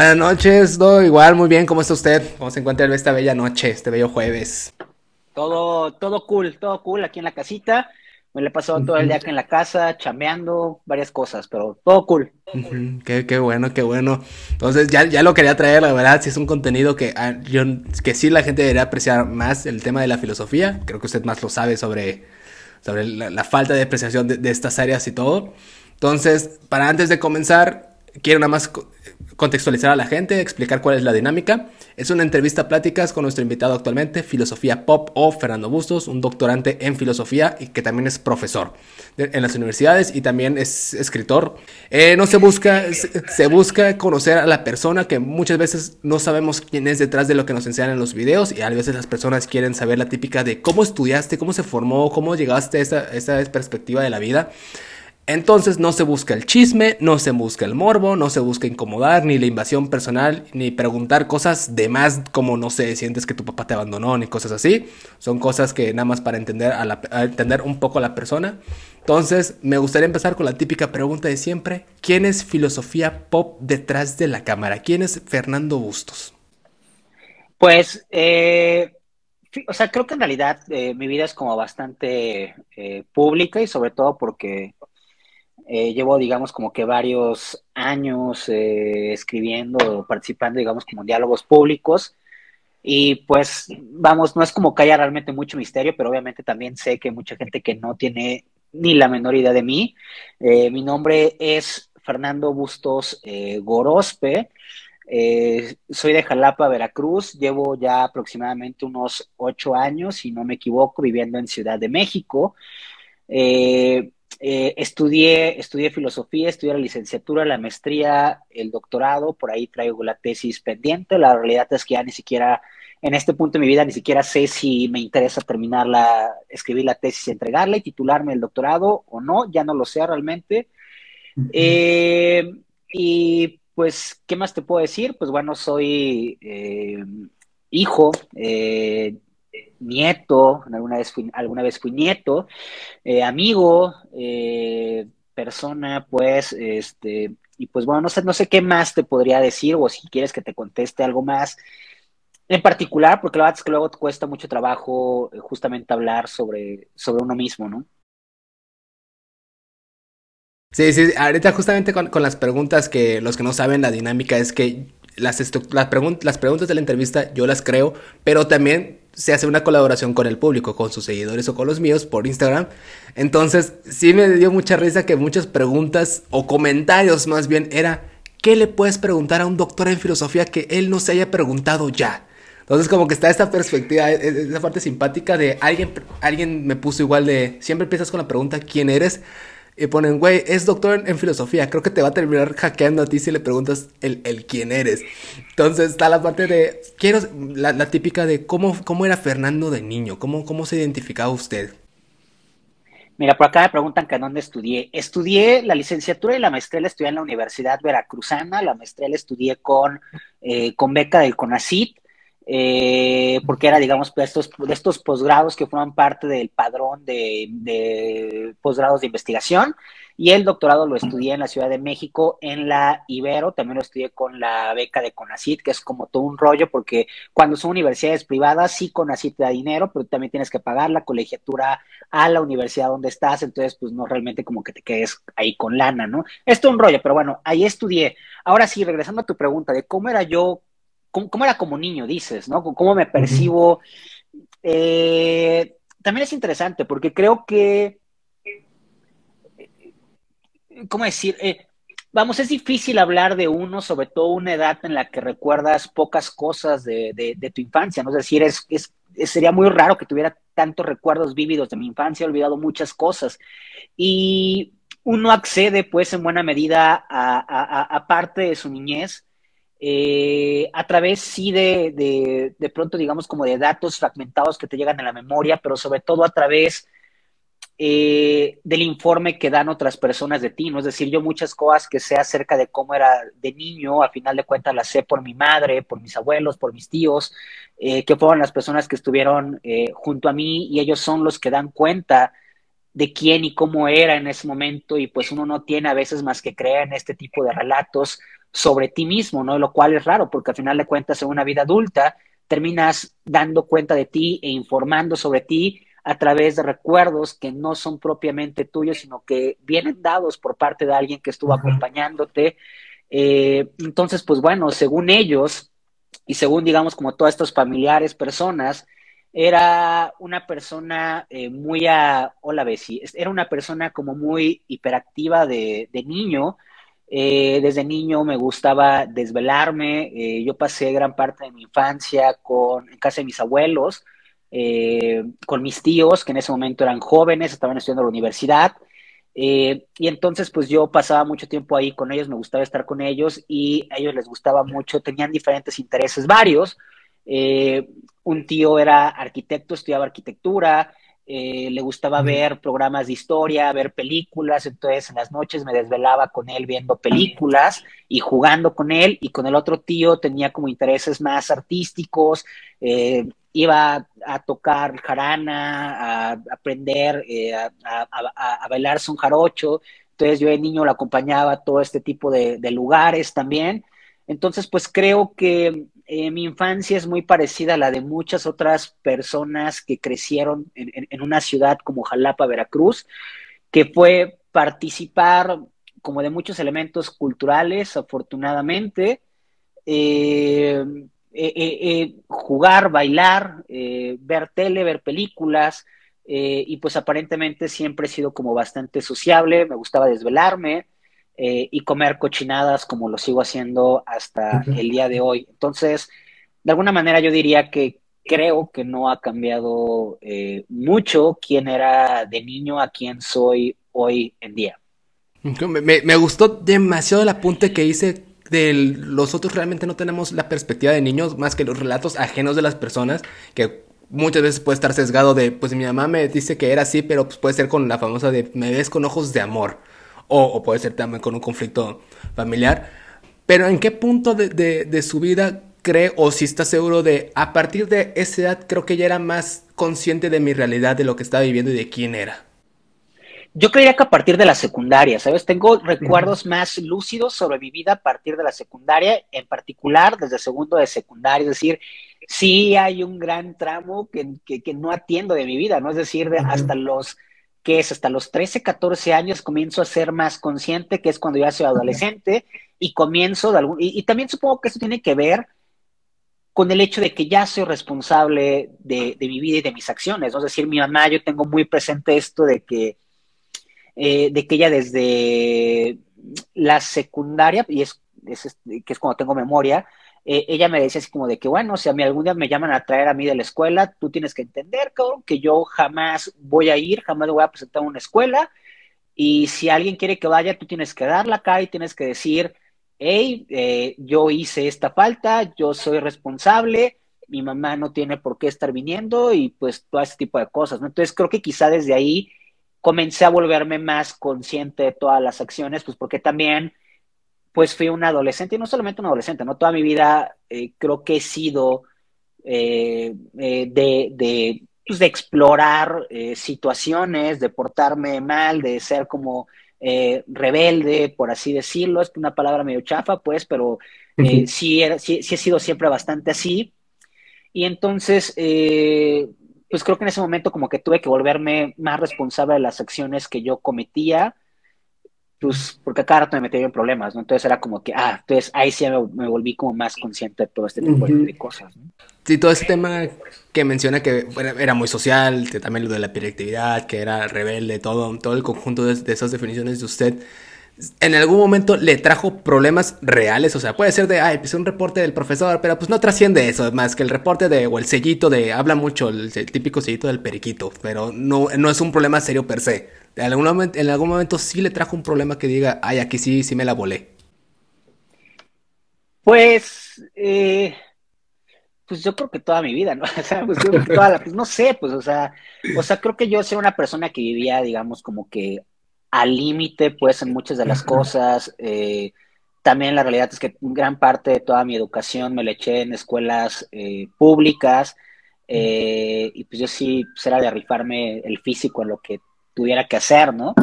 Buenas noches, todo igual, muy bien, ¿cómo está usted? ¿Cómo se encuentra esta bella noche, este bello jueves? Todo, todo cool, todo cool aquí en la casita. Me le he pasado todo el día aquí en la casa, chambeando, varias cosas, pero todo cool. qué, qué, bueno, qué bueno. Entonces, ya, ya lo quería traer, la verdad, si es un contenido que, ah, yo, que sí la gente debería apreciar más el tema de la filosofía. Creo que usted más lo sabe sobre, sobre la, falta de apreciación de, de estas áreas y todo. Entonces, para antes de comenzar, quiero nada más contextualizar a la gente, explicar cuál es la dinámica. Es una entrevista pláticas con nuestro invitado actualmente, Filosofía Pop o Fernando Bustos, un doctorante en filosofía y que también es profesor en las universidades y también es escritor. Eh, no se busca, se, busca conocer a la persona que muchas veces no sabemos quién es detrás de lo que nos enseñan en los videos y a veces las personas quieren saber la típica de cómo estudiaste, cómo se formó, cómo llegaste a esa, esa perspectiva de la vida. Entonces no se busca el chisme, no se busca el morbo, no se busca incomodar, ni la invasión personal, ni preguntar cosas de más como no sé, sientes que tu papá te abandonó, ni cosas así. Son cosas que nada más para entender, a entender un poco a la persona. Entonces me gustaría empezar con la típica pregunta de siempre. ¿Quién es filosofía pop detrás de la cámara? ¿Quién es Fernando Bustos? Pues, eh, o sea, creo que en realidad eh, mi vida es como bastante eh, pública y sobre todo porque eh, llevo, digamos, como que varios años eh, escribiendo, participando, digamos, como en diálogos públicos. Y pues, vamos, no es como que haya realmente mucho misterio, pero obviamente también sé que hay mucha gente que no tiene ni la menor idea de mí. Eh, mi nombre es Fernando Bustos Gorospe. soy de Jalapa, Veracruz. Llevo ya aproximadamente unos ocho años, si no me equivoco, viviendo en Ciudad de México. Eh, estudié, estudié filosofía, estudié la licenciatura, la maestría, el doctorado, por ahí traigo la tesis pendiente. La realidad es que ya ni siquiera, en este punto de mi vida, ni siquiera sé si me interesa terminarla, escribir la tesis y entregarla y titularme el doctorado o no, ya no lo sé realmente. Eh, y pues, ¿qué más te puedo decir? Pues bueno, soy eh, hijo nieto, alguna vez fui, alguna vez fui nieto, eh, amigo, eh, persona, pues, este, y pues bueno, no sé, no sé qué más te podría decir o si quieres que te conteste algo más en particular, porque la verdad es que luego te cuesta mucho trabajo eh, justamente hablar sobre, sobre uno mismo, ¿no? Sí, sí, ahorita justamente con, con las preguntas que los que no saben la dinámica es que las, las, las preguntas de la entrevista yo las creo, pero también se hace una colaboración con el público, con sus seguidores o con los míos por Instagram. Entonces, sí me dio mucha risa que muchas preguntas o comentarios más bien era, ¿qué le puedes preguntar a un doctor en filosofía que él no se haya preguntado ya? Entonces como que está esta perspectiva, e, e, esa parte simpática de alguien, alguien me puso igual de, siempre empiezas con la pregunta, ¿quién eres? Y ponen, güey, es doctor en, filosofía, creo que te va a terminar hackeando a ti si le preguntas el, el quién eres. Entonces está la parte de, quiero, la, típica de cómo, cómo era Fernando de niño, cómo, cómo se identificaba usted. Mira, por acá me preguntan que dónde estudié. Estudié la licenciatura y la maestría la estudié en la Universidad Veracruzana, la maestría la estudié con, eh, con beca del CONACIT eh, porque era, digamos, de estos, de estos posgrados que forman parte del padrón de, posgrados de investigación. Y el doctorado lo estudié en la Ciudad de México, en la Ibero, también lo estudié con la beca de CONACIT, que es como todo un rollo, porque cuando son universidades privadas, sí CONACIT te da dinero, pero también tienes que pagar la colegiatura a la universidad donde estás, entonces pues no realmente como que te quedes ahí con lana, ¿no? Es todo un rollo, pero bueno, ahí estudié. Ahora sí, regresando a tu pregunta de cómo era yo cómo, era como niño, dices, ¿no? ¿Cómo me percibo? Eh, también es interesante porque creo que, ¿cómo decir? Eh, vamos, es difícil hablar de uno, sobre todo una edad en la que recuerdas pocas cosas de, tu infancia, ¿no? Es decir, es, sería muy raro que tuviera tantos recuerdos vívidos de mi infancia, he olvidado muchas cosas. Y uno accede, pues, en buena medida a parte de su niñez eh, a través sí de, de, pronto, digamos, como de datos fragmentados que te llegan a la memoria, pero sobre todo a través eh, del informe que dan otras personas de ti, ¿no? Es decir, yo muchas cosas que sé acerca de cómo era de niño, a final de cuentas las sé por mi madre, por mis abuelos, por mis tíos, eh, que fueron las personas que estuvieron junto a mí y ellos son los que dan cuenta de quién y cómo era en ese momento y pues uno no tiene a veces más que creer en este tipo de relatos sobre ti mismo, ¿no? Lo cual es raro, porque al final de cuentas en una vida adulta terminas dando cuenta de ti e informando sobre ti a través de recuerdos que no son propiamente tuyos, sino que vienen dados por parte de alguien que estuvo acompañándote. Eh, entonces, pues bueno, según ellos y según, digamos, como todos estos familiares, personas, era una persona eh, muy a, hola Bessie, era una persona como muy hiperactiva de, niño. Eh, desde niño me gustaba desvelarme. yo pasé gran parte de mi infancia con, en casa de mis abuelos. Eh, con mis tíos, que en ese momento eran jóvenes, estaban estudiando la universidad. Eh, y entonces, pues yo pasaba mucho tiempo ahí con ellos, me gustaba estar con ellos y a ellos les gustaba mucho, tenían diferentes intereses varios. Eh, un tío era arquitecto, estudiaba arquitectura, le gustaba ver programas de historia, ver películas, entonces en las noches me desvelaba con él viendo películas y jugando con él, y con el otro tío tenía como intereses más artísticos, iba a, tocar jarana, a, aprender eh, a, bailarse un jarocho. Entonces yo de niño lo acompañaba a todo este tipo de, lugares también. Entonces, pues creo que eh, mi infancia es muy parecida a la de muchas otras personas que crecieron en, una ciudad como Jalapa, Veracruz, que fue participar como de muchos elementos culturales, afortunadamente. Eh, eh, eh, jugar, bailar, ver tele, ver películas, y pues aparentemente siempre he sido como bastante sociable, me gustaba desvelarme y comer cochinadas como lo sigo haciendo hasta el día de hoy. Entonces, de alguna manera yo diría que creo que no ha cambiado mucho quién era de niño a quién soy hoy en día. Me, me, gustó demasiado el apunte que hice de los otros realmente no tenemos la perspectiva de niños más que los relatos ajenos de las personas que muchas veces puede estar sesgado de pues mi mamá me dice que era así pero pues puede ser con la famosa de me ves con ojos de amor o, puede ser también con un conflicto familiar. Pero en qué punto de, de su vida cree o si está seguro de a partir de esa edad creo que ya era más consciente de mi realidad de lo que estaba viviendo y de quién era yo creía que a partir de la secundaria, ¿sabes? Tengo recuerdos más lúcidos sobre mi vida a partir de la secundaria, en particular desde segundo de secundaria, es decir, sí hay un gran tramo que, que, no atiendo de mi vida, ¿no? Es decir, de hasta los, que es? Hasta los 13, 14 años comienzo a ser más consciente, que es cuando ya soy adolescente, y comienzo de algún, y, también supongo que eso tiene que ver con el hecho de que ya soy responsable de, de mi vida y de mis acciones, ¿no? Es decir, mi mamá, yo tengo muy presente esto de que eh, de que ella desde la secundaria, y es, que es cuando tengo memoria, eh, ella me decía así como de que, bueno, si a mí algún día me llaman a traer a mí de la escuela, tú tienes que entender, que yo jamás voy a ir, jamás voy a presentar una escuela, y si alguien quiere que vaya, tú tienes que dar la cara y tienes que decir, hey, eh, yo hice esta falta, yo soy responsable, mi mamá no tiene por qué estar viniendo, y pues todo ese tipo de cosas, ¿no? Entonces creo que quizá desde ahí comencé a volverme más consciente de todas las acciones, pues porque también, pues fui un adolescente, y no solamente un adolescente, ¿no? Toda mi vida eh, creo que he sido eh, eh, de, de, pues, de, explorar situaciones, de portarme mal, de ser como rebelde, por así decirlo, es una palabra medio chafa, pues, pero sí, sí, sí, he sido siempre bastante así. Y entonces, pues creo que en ese momento como que tuve que volverme más responsable de las acciones que yo cometía, pues porque a cada rato me metía en problemas, ¿no? Entonces era como que, ah, entonces ahí sí me, volví como más consciente de todo este tipo de cosas, ¿no? Sí, todo ese tema que menciona que era, muy social, que también lo de la hiperactividad, que era rebelde, todo, todo el conjunto de, de esas definiciones de usted, en algún momento le trajo problemas reales, o sea, puede ser de, ay, pues un reporte del profesor, pero pues no trasciende eso, más que el reporte de, o el sellito de, habla mucho, el, típico sellito del periquito, pero no, no es un problema serio per se. En algún, momento, sí le trajo un problema que diga, ay, aquí sí, sí me la volé. Pues, eh, pues yo creo que toda mi vida, ¿no? O sea, pues, toda la, pues no sé, pues, o sea, o sea, creo que yo soy una persona que vivía, digamos, como que al límite, pues, en muchas de las cosas. Eh, también la realidad es que gran parte de toda mi educación me la eché en escuelas eh, públicas. Eh, y pues yo sí pues era de rifarme el físico en lo que tuviera que hacer, ¿no?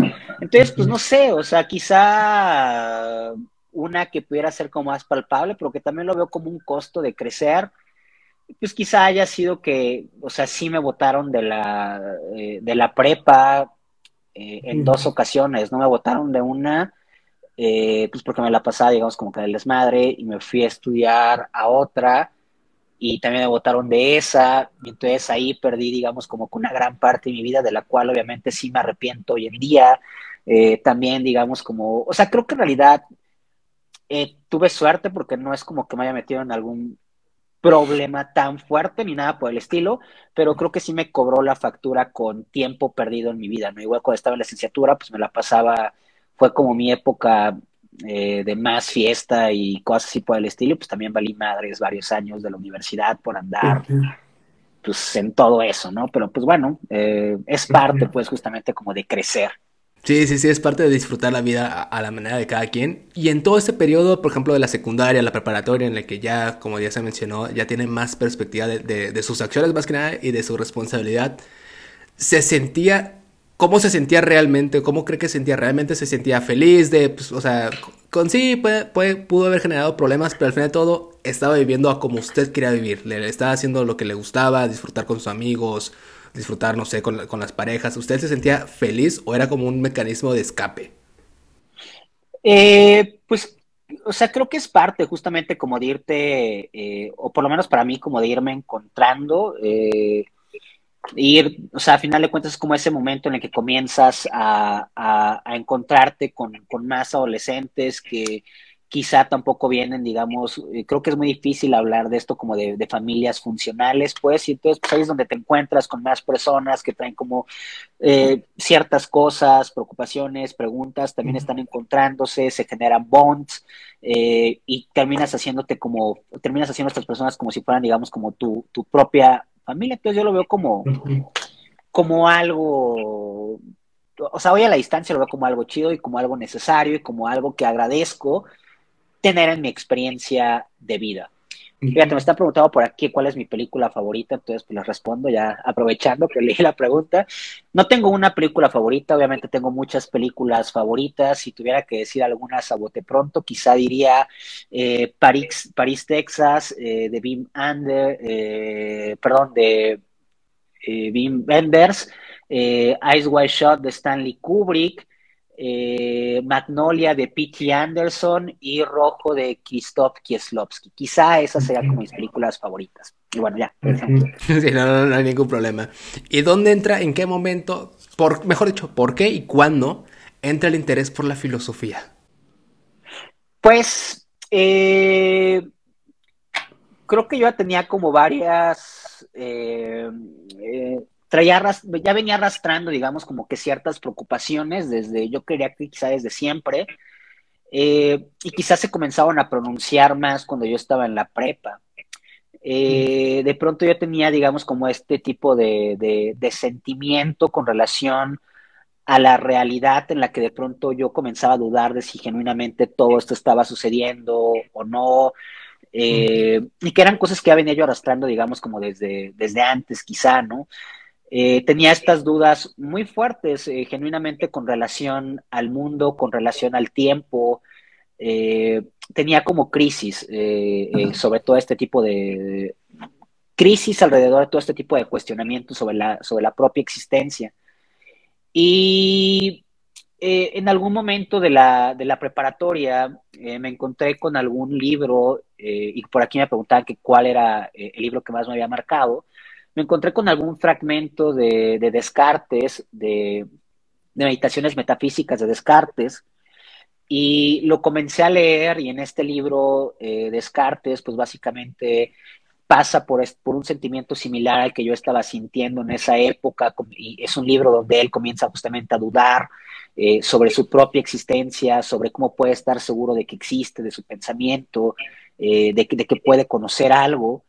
Entonces, pues no sé, o sea, quizá una que pudiera ser como más palpable, pero que también lo veo como un costo de crecer. Pues quizá haya sido que, o sea, sí me votaron de la, eh, de la prepa eh, en dos ocasiones, no me votaron de una, eh, pues porque me la pasaba, digamos, como que del desmadre y me fui a estudiar a otra y también me votaron de esa, entonces ahí perdí, digamos, como que una gran parte de mi vida, de la cual obviamente sí me arrepiento hoy en día. Eh, también, digamos, como, o sea, creo que en realidad eh, tuve suerte porque no es como que me haya metido en algún problema tan fuerte ni nada por el estilo, pero creo que sí me cobró la factura con tiempo perdido en mi vida, ¿no? Igual cuando estaba en la licenciatura, pues me la pasaba, fue como mi época eh, de más fiesta y cosas así por el estilo, pues también valí madres varios años de la universidad por andar, pues en todo eso, ¿no? Pero pues bueno, eh, es parte pues justamente como de crecer. Sí, sí, sí, es parte de disfrutar la vida a, la manera de cada quien. Y en todo este periodo, por ejemplo, de la secundaria, la preparatoria, en el que ya, como ya se mencionó, ya tiene más perspectiva de, de sus acciones más que nada y de su responsabilidad, se sentía cómo se sentía realmente, cómo cree que sentía realmente, se sentía feliz de, pues, o sea, con sí puede, pudo haber generado problemas, pero al final de todo estaba viviendo a como usted quería vivir, le, estaba haciendo lo que le gustaba, disfrutar con sus amigos, disfrutar, no sé, con, con las parejas, ¿usted se sentía feliz o era como un mecanismo de escape? Eh, pues, o sea, creo que es parte justamente como de irte, eh, o por lo menos para mí, como de irme encontrando. Eh, ir, o sea, a final de cuentas es como ese momento en el que comienzas a, a, encontrarte con, con, más adolescentes que quizá tampoco vienen, digamos, eh, creo que es muy difícil hablar de esto como de, de, familias funcionales, pues, y entonces pues, ahí es donde te encuentras con más personas que traen como eh, ciertas cosas, preocupaciones, preguntas, también están encontrándose, se generan bonds, eh, y terminas haciéndote como, terminas haciendo a estas personas como si fueran, digamos, como tu, tu propia familia. Entonces yo lo veo como, como algo, o sea, hoy a la distancia lo veo como algo chido y como algo necesario y como algo que agradezco tener en mi experiencia de vida. Fíjate, me está preguntando por aquí cuál es mi película favorita, entonces pues les respondo ya aprovechando que leí la pregunta. No tengo una película favorita, obviamente tengo muchas películas favoritas. Si tuviera que decir algunas a bote pronto, quizá diría eh, París, París, Texas, eh, de Bim Ander, eh, perdón, de Bim Benders, Ice White Shot de Stanley Kubrick, eh, Magnolia de P.T. Anderson y Rojo de Krzysztof Kieslowski. Quizá esas sean como mis películas favoritas. Y bueno, ya. Sí, no, no, hay ningún problema. ¿Y dónde entra, en qué momento, por, mejor dicho, por qué y cuándo entra el interés por la filosofía? Pues eh, creo que yo tenía como varias eh, traía, ya venía arrastrando, digamos, como que ciertas preocupaciones desde, yo quería que quizá desde siempre, eh, y quizás se comenzaban a pronunciar más cuando yo estaba en la prepa. Eh, de pronto yo tenía, digamos, como este tipo de, de, sentimiento con relación a la realidad en la que de pronto yo comenzaba a dudar de si genuinamente todo esto estaba sucediendo o no, eh, y que eran cosas que ya venía yo arrastrando, digamos, como desde, desde antes, quizá, ¿no? Eh, tenía estas dudas muy fuertes, eh, genuinamente con relación al mundo, con relación al tiempo. Eh, tenía como crisis sobre todo este tipo de, crisis alrededor de todo este tipo de cuestionamientos sobre la, sobre la propia existencia. Y en algún momento de la, de la preparatoria me encontré con algún libro, y por aquí me preguntaban que cuál era el libro que más me había marcado me encontré con algún fragmento de, Descartes, de, meditaciones metafísicas de Descartes, y lo comencé a leer y en este libro eh, Descartes, pues básicamente pasa por, un sentimiento similar al que yo estaba sintiendo en esa época, y es un libro donde él comienza justamente a dudar eh, sobre su propia existencia, sobre cómo puede estar seguro de que existe, de su pensamiento, eh, de, que puede conocer algo.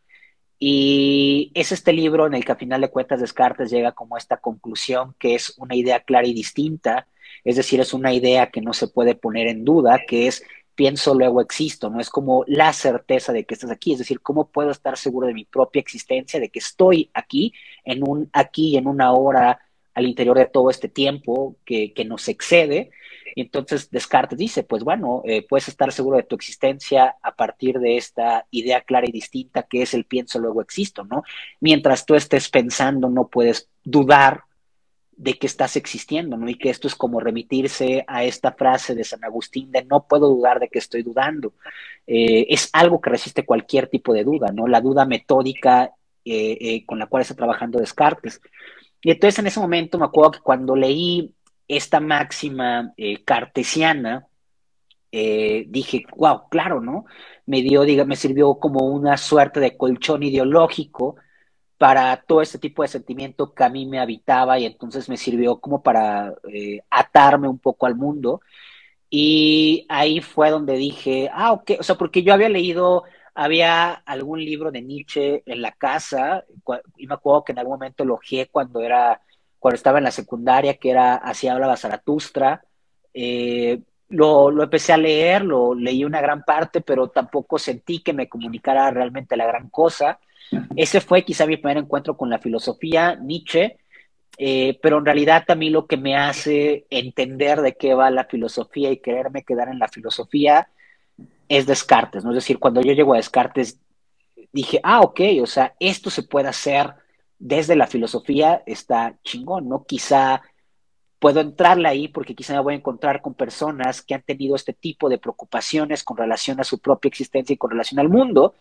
Y es este libro en el que a final de cuentas Descartes llega como esta conclusión que es una idea clara y distinta, es decir, es una idea que no se puede poner en duda, que es pienso, luego existo, no es como la certeza de que estás aquí, es decir, cómo puedo estar seguro de mi propia existencia, de que estoy aquí, en un aquí en una hora al interior de todo este tiempo que nos excede. Entonces Descartes dice, pues bueno, eh, puedes estar seguro de tu existencia a partir de esta idea clara y distinta que es el pienso, luego existo, ¿no? Mientras tú estés pensando, no puedes dudar de que estás existiendo, ¿no? Y que esto es como remitirse a esta frase de San Agustín de no puedo dudar de que estoy dudando. Eh, es algo que resiste cualquier tipo de duda, ¿no? La duda metódica eh, con la cual está trabajando Descartes. Y entonces en ese momento me acuerdo que cuando leí esta máxima cartesiana, dije, wow, claro, ¿no? Me dio, diga, me sirvió como una suerte de colchón ideológico para todo este tipo de sentimiento que a mí me habitaba y entonces me sirvió como para eh, atarme un poco al mundo. Y ahí fue donde dije, ah, ok, o sea, porque yo había leído, había algún libro de Nietzsche en la casa, y me acuerdo que en algún momento lo cuando era, cuando estaba en la secundaria, que era Así hablaba Zaratustra. Eh, lo, lo, empecé a leer, lo leí una gran parte, pero tampoco sentí que me comunicara realmente la gran cosa. Ese fue quizá mi primer encuentro con la filosofía, Nietzsche, eh, pero en realidad también lo que me hace entender de qué va la filosofía y quererme quedar en la filosofía es Descartes, ¿no? Es decir, cuando yo llego a Descartes, dije, ah, ok, o sea, esto se puede hacer desde la filosofía, está chingón, ¿no? Quizá puedo entrarle ahí porque quizá me voy a encontrar con personas que han tenido este tipo de preocupaciones con relación a su propia existencia y con relación al mundo,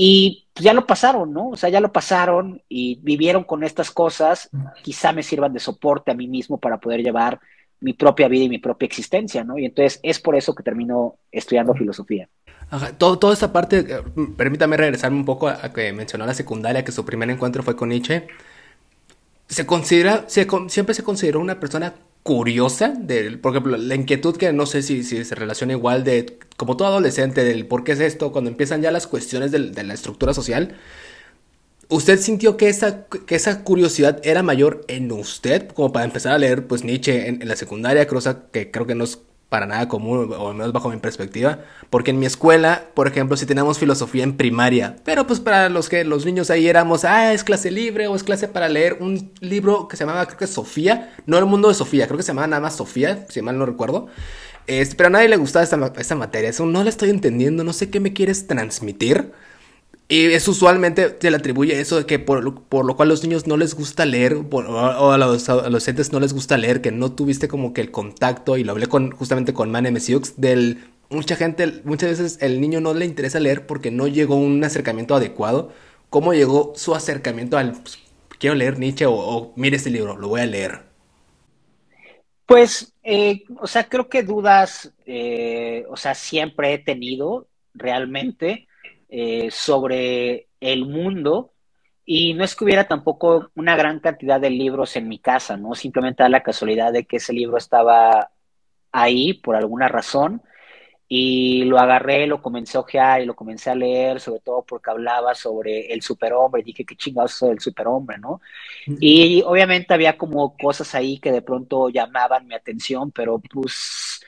y pues, ya lo pasaron, ¿no? O sea, ya lo pasaron y vivieron con estas cosas, quizá me sirvan de soporte a mí mismo para poder llevar mi propia vida y mi propia existencia, ¿no? Y entonces es por eso que termino estudiando filosofía. Ajá, todo, toda esta parte, eh, permítame regresarme un poco a, que mencionó la secundaria, que su primer encuentro fue con Nietzsche. ¿Se considera, siempre se consideró una persona curiosa, de, por ejemplo, la inquietud que no sé si, si, se relaciona igual de, como todo adolescente, del por qué es esto, cuando empiezan ya las cuestiones de, de la estructura social, ¿usted sintió que esa, que esa curiosidad era mayor en usted, como para empezar a leer pues Nietzsche en, en la secundaria, cosa que creo que no es para nada común, o al menos bajo mi perspectiva, porque en mi escuela, por ejemplo, si teníamos filosofía en primaria, pero pues para los que los niños ahí éramos, ah, es clase libre o es clase para leer un libro que se llamaba, creo que Sofía, no el mundo de Sofía, creo que se llamaba nada más Sofía, si mal no recuerdo, este, pero a nadie le gustaba esta, esta materia, eso no la estoy entendiendo, no sé qué me quieres transmitir. Y es usualmente se le atribuye eso de que por, lo cual los niños no les gusta leer, o a los adolescentes no les gusta leer, que no tuviste como que el contacto, y lo hablé con, justamente con Man Mesiux, del mucha gente, muchas veces el niño no le interesa leer porque no llegó un acercamiento adecuado. ¿Cómo llegó su acercamiento al pues, quiero leer Nietzsche o, mire este libro, lo voy a leer? Pues, eh, o sea, creo que dudas, eh, o sea, siempre he tenido realmente. Eh, sobre el mundo y no es que hubiera tampoco una gran cantidad de libros en mi casa, ¿no? Simplemente da la casualidad de que ese libro estaba ahí por alguna razón y lo agarré, lo comencé a ojear y lo comencé a leer, sobre todo porque hablaba sobre el superhombre, dije, qué chingados es el superhombre, ¿no? Y obviamente había como cosas ahí que de pronto llamaban mi atención, pero pues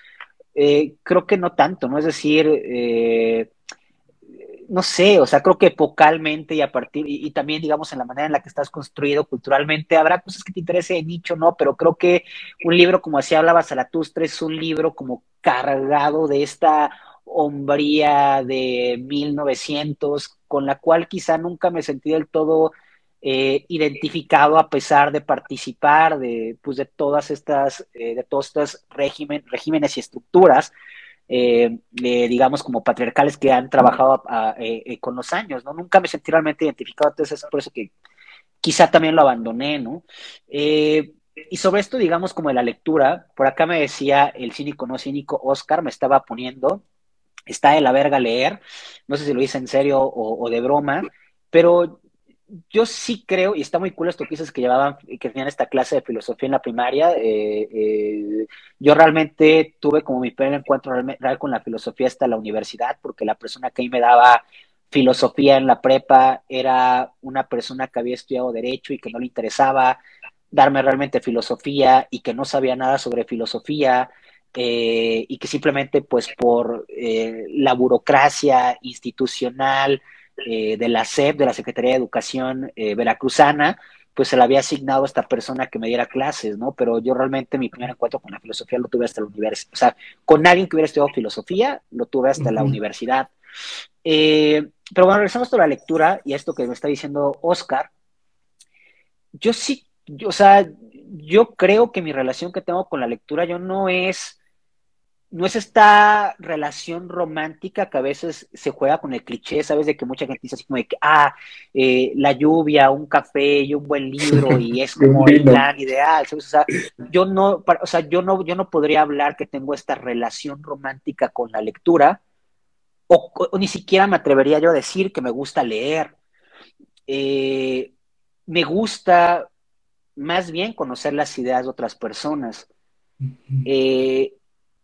eh, creo que no tanto, ¿no? Es decir, eh, no sé, o sea, creo que epocalmente y a partir, y, también, digamos, en la manera en la que estás construido culturalmente, habrá cosas que te interese de nicho, ¿no? Pero creo que un libro como así hablaba Zaratustra es un libro como cargado de esta hombría de 1900, con la cual quizá nunca me sentí del todo eh, identificado a pesar de participar de, pues, de todas estas, eh, de todos estos regímenes y estructuras eh, digamos, como patriarcales que han trabajado eh, eh, con los años, ¿no? Nunca me sentí realmente identificado, entonces es por eso que quizá también lo abandoné, ¿no? y sobre esto, digamos, como de la lectura, por acá me decía el cínico no cínico Oscar, me estaba poniendo, está de la verga leer, no sé si lo hice en serio o, o de broma, pero yo sí creo, y está muy cool esto que dices que llevaban, que tenían esta clase de filosofía en la primaria. Eh, eh, yo realmente tuve como mi primer encuentro real con la filosofía hasta la universidad, porque la persona que ahí me daba filosofía en la prepa era una persona que había estudiado derecho y que no le interesaba darme realmente filosofía y que no sabía nada sobre filosofía. Eh, y que simplemente pues por la burocracia institucional, eh, de la SEP, de la Secretaría de Educación eh, Veracruzana, pues se le había asignado a esta persona que me diera clases, ¿no? Pero yo realmente mi primer encuentro con la filosofía lo tuve hasta la universidad, o sea, con alguien que hubiera estudiado filosofía, lo tuve hasta la universidad. Eh, pero bueno, regresamos a la lectura y a esto que me está diciendo Oscar. Yo sí, o sea, yo creo que mi relación que tengo con la lectura, yo no es no es esta relación romántica que a veces se juega con el cliché, ¿sabes? De que mucha gente dice así como de que, ah, eh, la lluvia, un café y un buen libro y es como el plan ideal, ¿sabes? O sea, yo no, o sea, yo no, yo no podría hablar que tengo esta relación romántica con la lectura, o, ni siquiera me atrevería yo a decir que me gusta leer. Eh, me gusta más bien conocer las ideas de otras personas. Eh,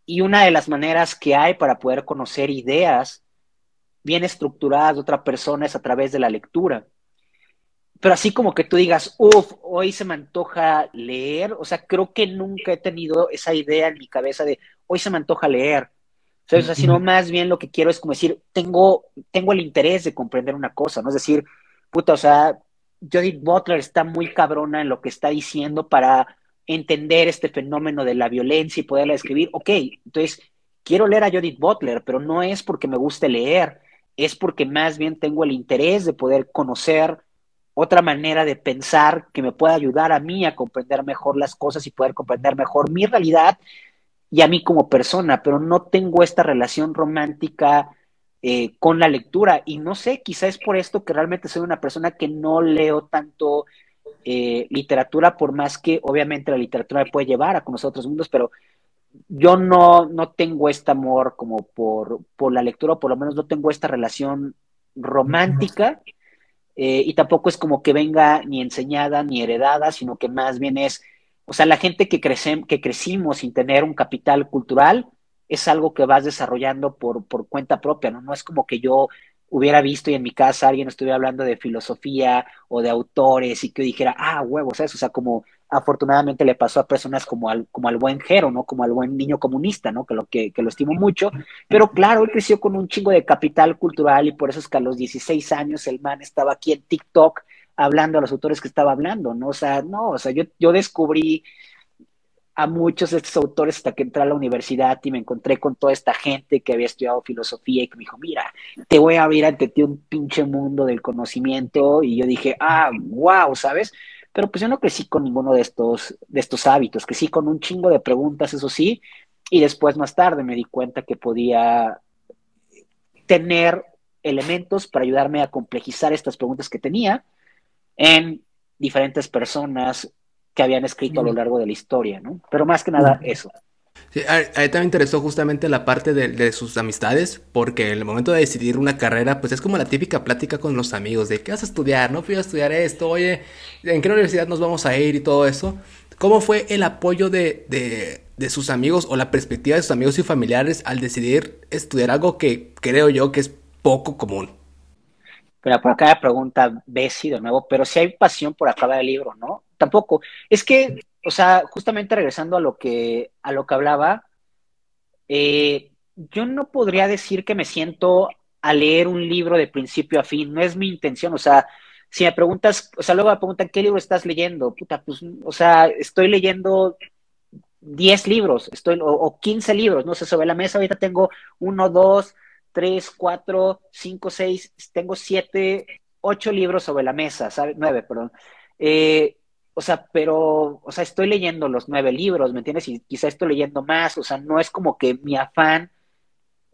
y una de las maneras que hay para poder conocer ideas bien estructuradas de otra persona es a través de la lectura. Pero así como que tú digas, uff, hoy se me antoja leer, o sea, creo que nunca he tenido esa idea en mi cabeza de, hoy se me antoja leer. O sea, sino más bien lo que quiero es como decir, tengo, tengo el interés de comprender una cosa, ¿no? Es decir, puta, o sea, Judith Butler está muy cabrona en lo que está diciendo para entender este fenómeno de la violencia y poderla escribir. Ok, entonces quiero leer a Judith Butler, pero no es porque me guste leer, es porque más bien tengo el interés de poder conocer otra manera de pensar que me pueda ayudar a mí a comprender mejor las cosas y poder comprender mejor mi realidad y a mí como persona, pero no tengo esta relación romántica eh, con la lectura y no sé, quizá es por esto que realmente soy una persona que no leo tanto eh, literatura, por más que obviamente la literatura me puede llevar a conocer otros mundos, pero yo no, no tengo este amor como por, por la lectura, por lo menos no tengo esta relación romántica, eh, y tampoco es como que venga ni enseñada ni heredada, sino que más bien es, o sea, la gente que, que crecimos sin tener un capital cultural es algo que vas desarrollando por, por cuenta propia, ¿no? No es como que yo hubiera visto y en mi casa alguien estuviera hablando de filosofía o de autores y que yo dijera, ah, huevos, ¿sabes? O sea, como afortunadamente le pasó a personas como al, como al buen Jero, ¿no? Como al buen niño comunista, ¿no? Que lo, que, que lo estimo mucho. Pero claro, él creció con un chingo de capital cultural y por eso es que a los 16 años el man estaba aquí en TikTok hablando a los autores que estaba hablando, ¿no? O sea, no, o sea, yo, yo descubrí a muchos de estos autores hasta que entré a la universidad y me encontré con toda esta gente que había estudiado filosofía y que me dijo, mira, te voy a abrir ante ti un pinche mundo del conocimiento y yo dije, ah, wow, ¿sabes? Pero pues yo no crecí con ninguno de estos, de estos hábitos, crecí con un chingo de preguntas, eso sí, y después más tarde me di cuenta que podía tener elementos para ayudarme a complejizar estas preguntas que tenía en diferentes personas, que habían escrito a lo largo de la historia, ¿no? Pero más que nada eso. Sí, a, mí también me interesó justamente la parte de, sus amistades, porque en el momento de decidir una carrera, pues es como la típica plática con los amigos de qué vas a estudiar, no fui a estudiar esto, oye, ¿en qué universidad nos vamos a ir y todo eso? ¿Cómo fue el apoyo de, de, de sus amigos o la perspectiva de sus amigos y familiares al decidir estudiar algo que creo yo que es poco común? Pero por acá la pregunta Bessie de nuevo, pero si hay pasión por acabar el libro, ¿no? Tampoco. Es que, o sea, justamente regresando a lo que, a lo que hablaba, eh, yo no podría decir que me siento a leer un libro de principio a fin, no es mi intención, o sea, si me preguntas, o sea, luego me preguntan, ¿qué libro estás leyendo? Puta, pues, o sea, estoy leyendo 10 libros, estoy, o, o 15 libros, no sé, sobre la mesa ahorita tengo uno, dos, tres, cuatro, cinco, seis, tengo siete, ocho libros sobre la mesa, ¿sabes? Nueve, perdón. Eh, o sea, pero, o sea, estoy leyendo los nueve libros, ¿me entiendes? Y quizá estoy leyendo más, o sea, no es como que mi afán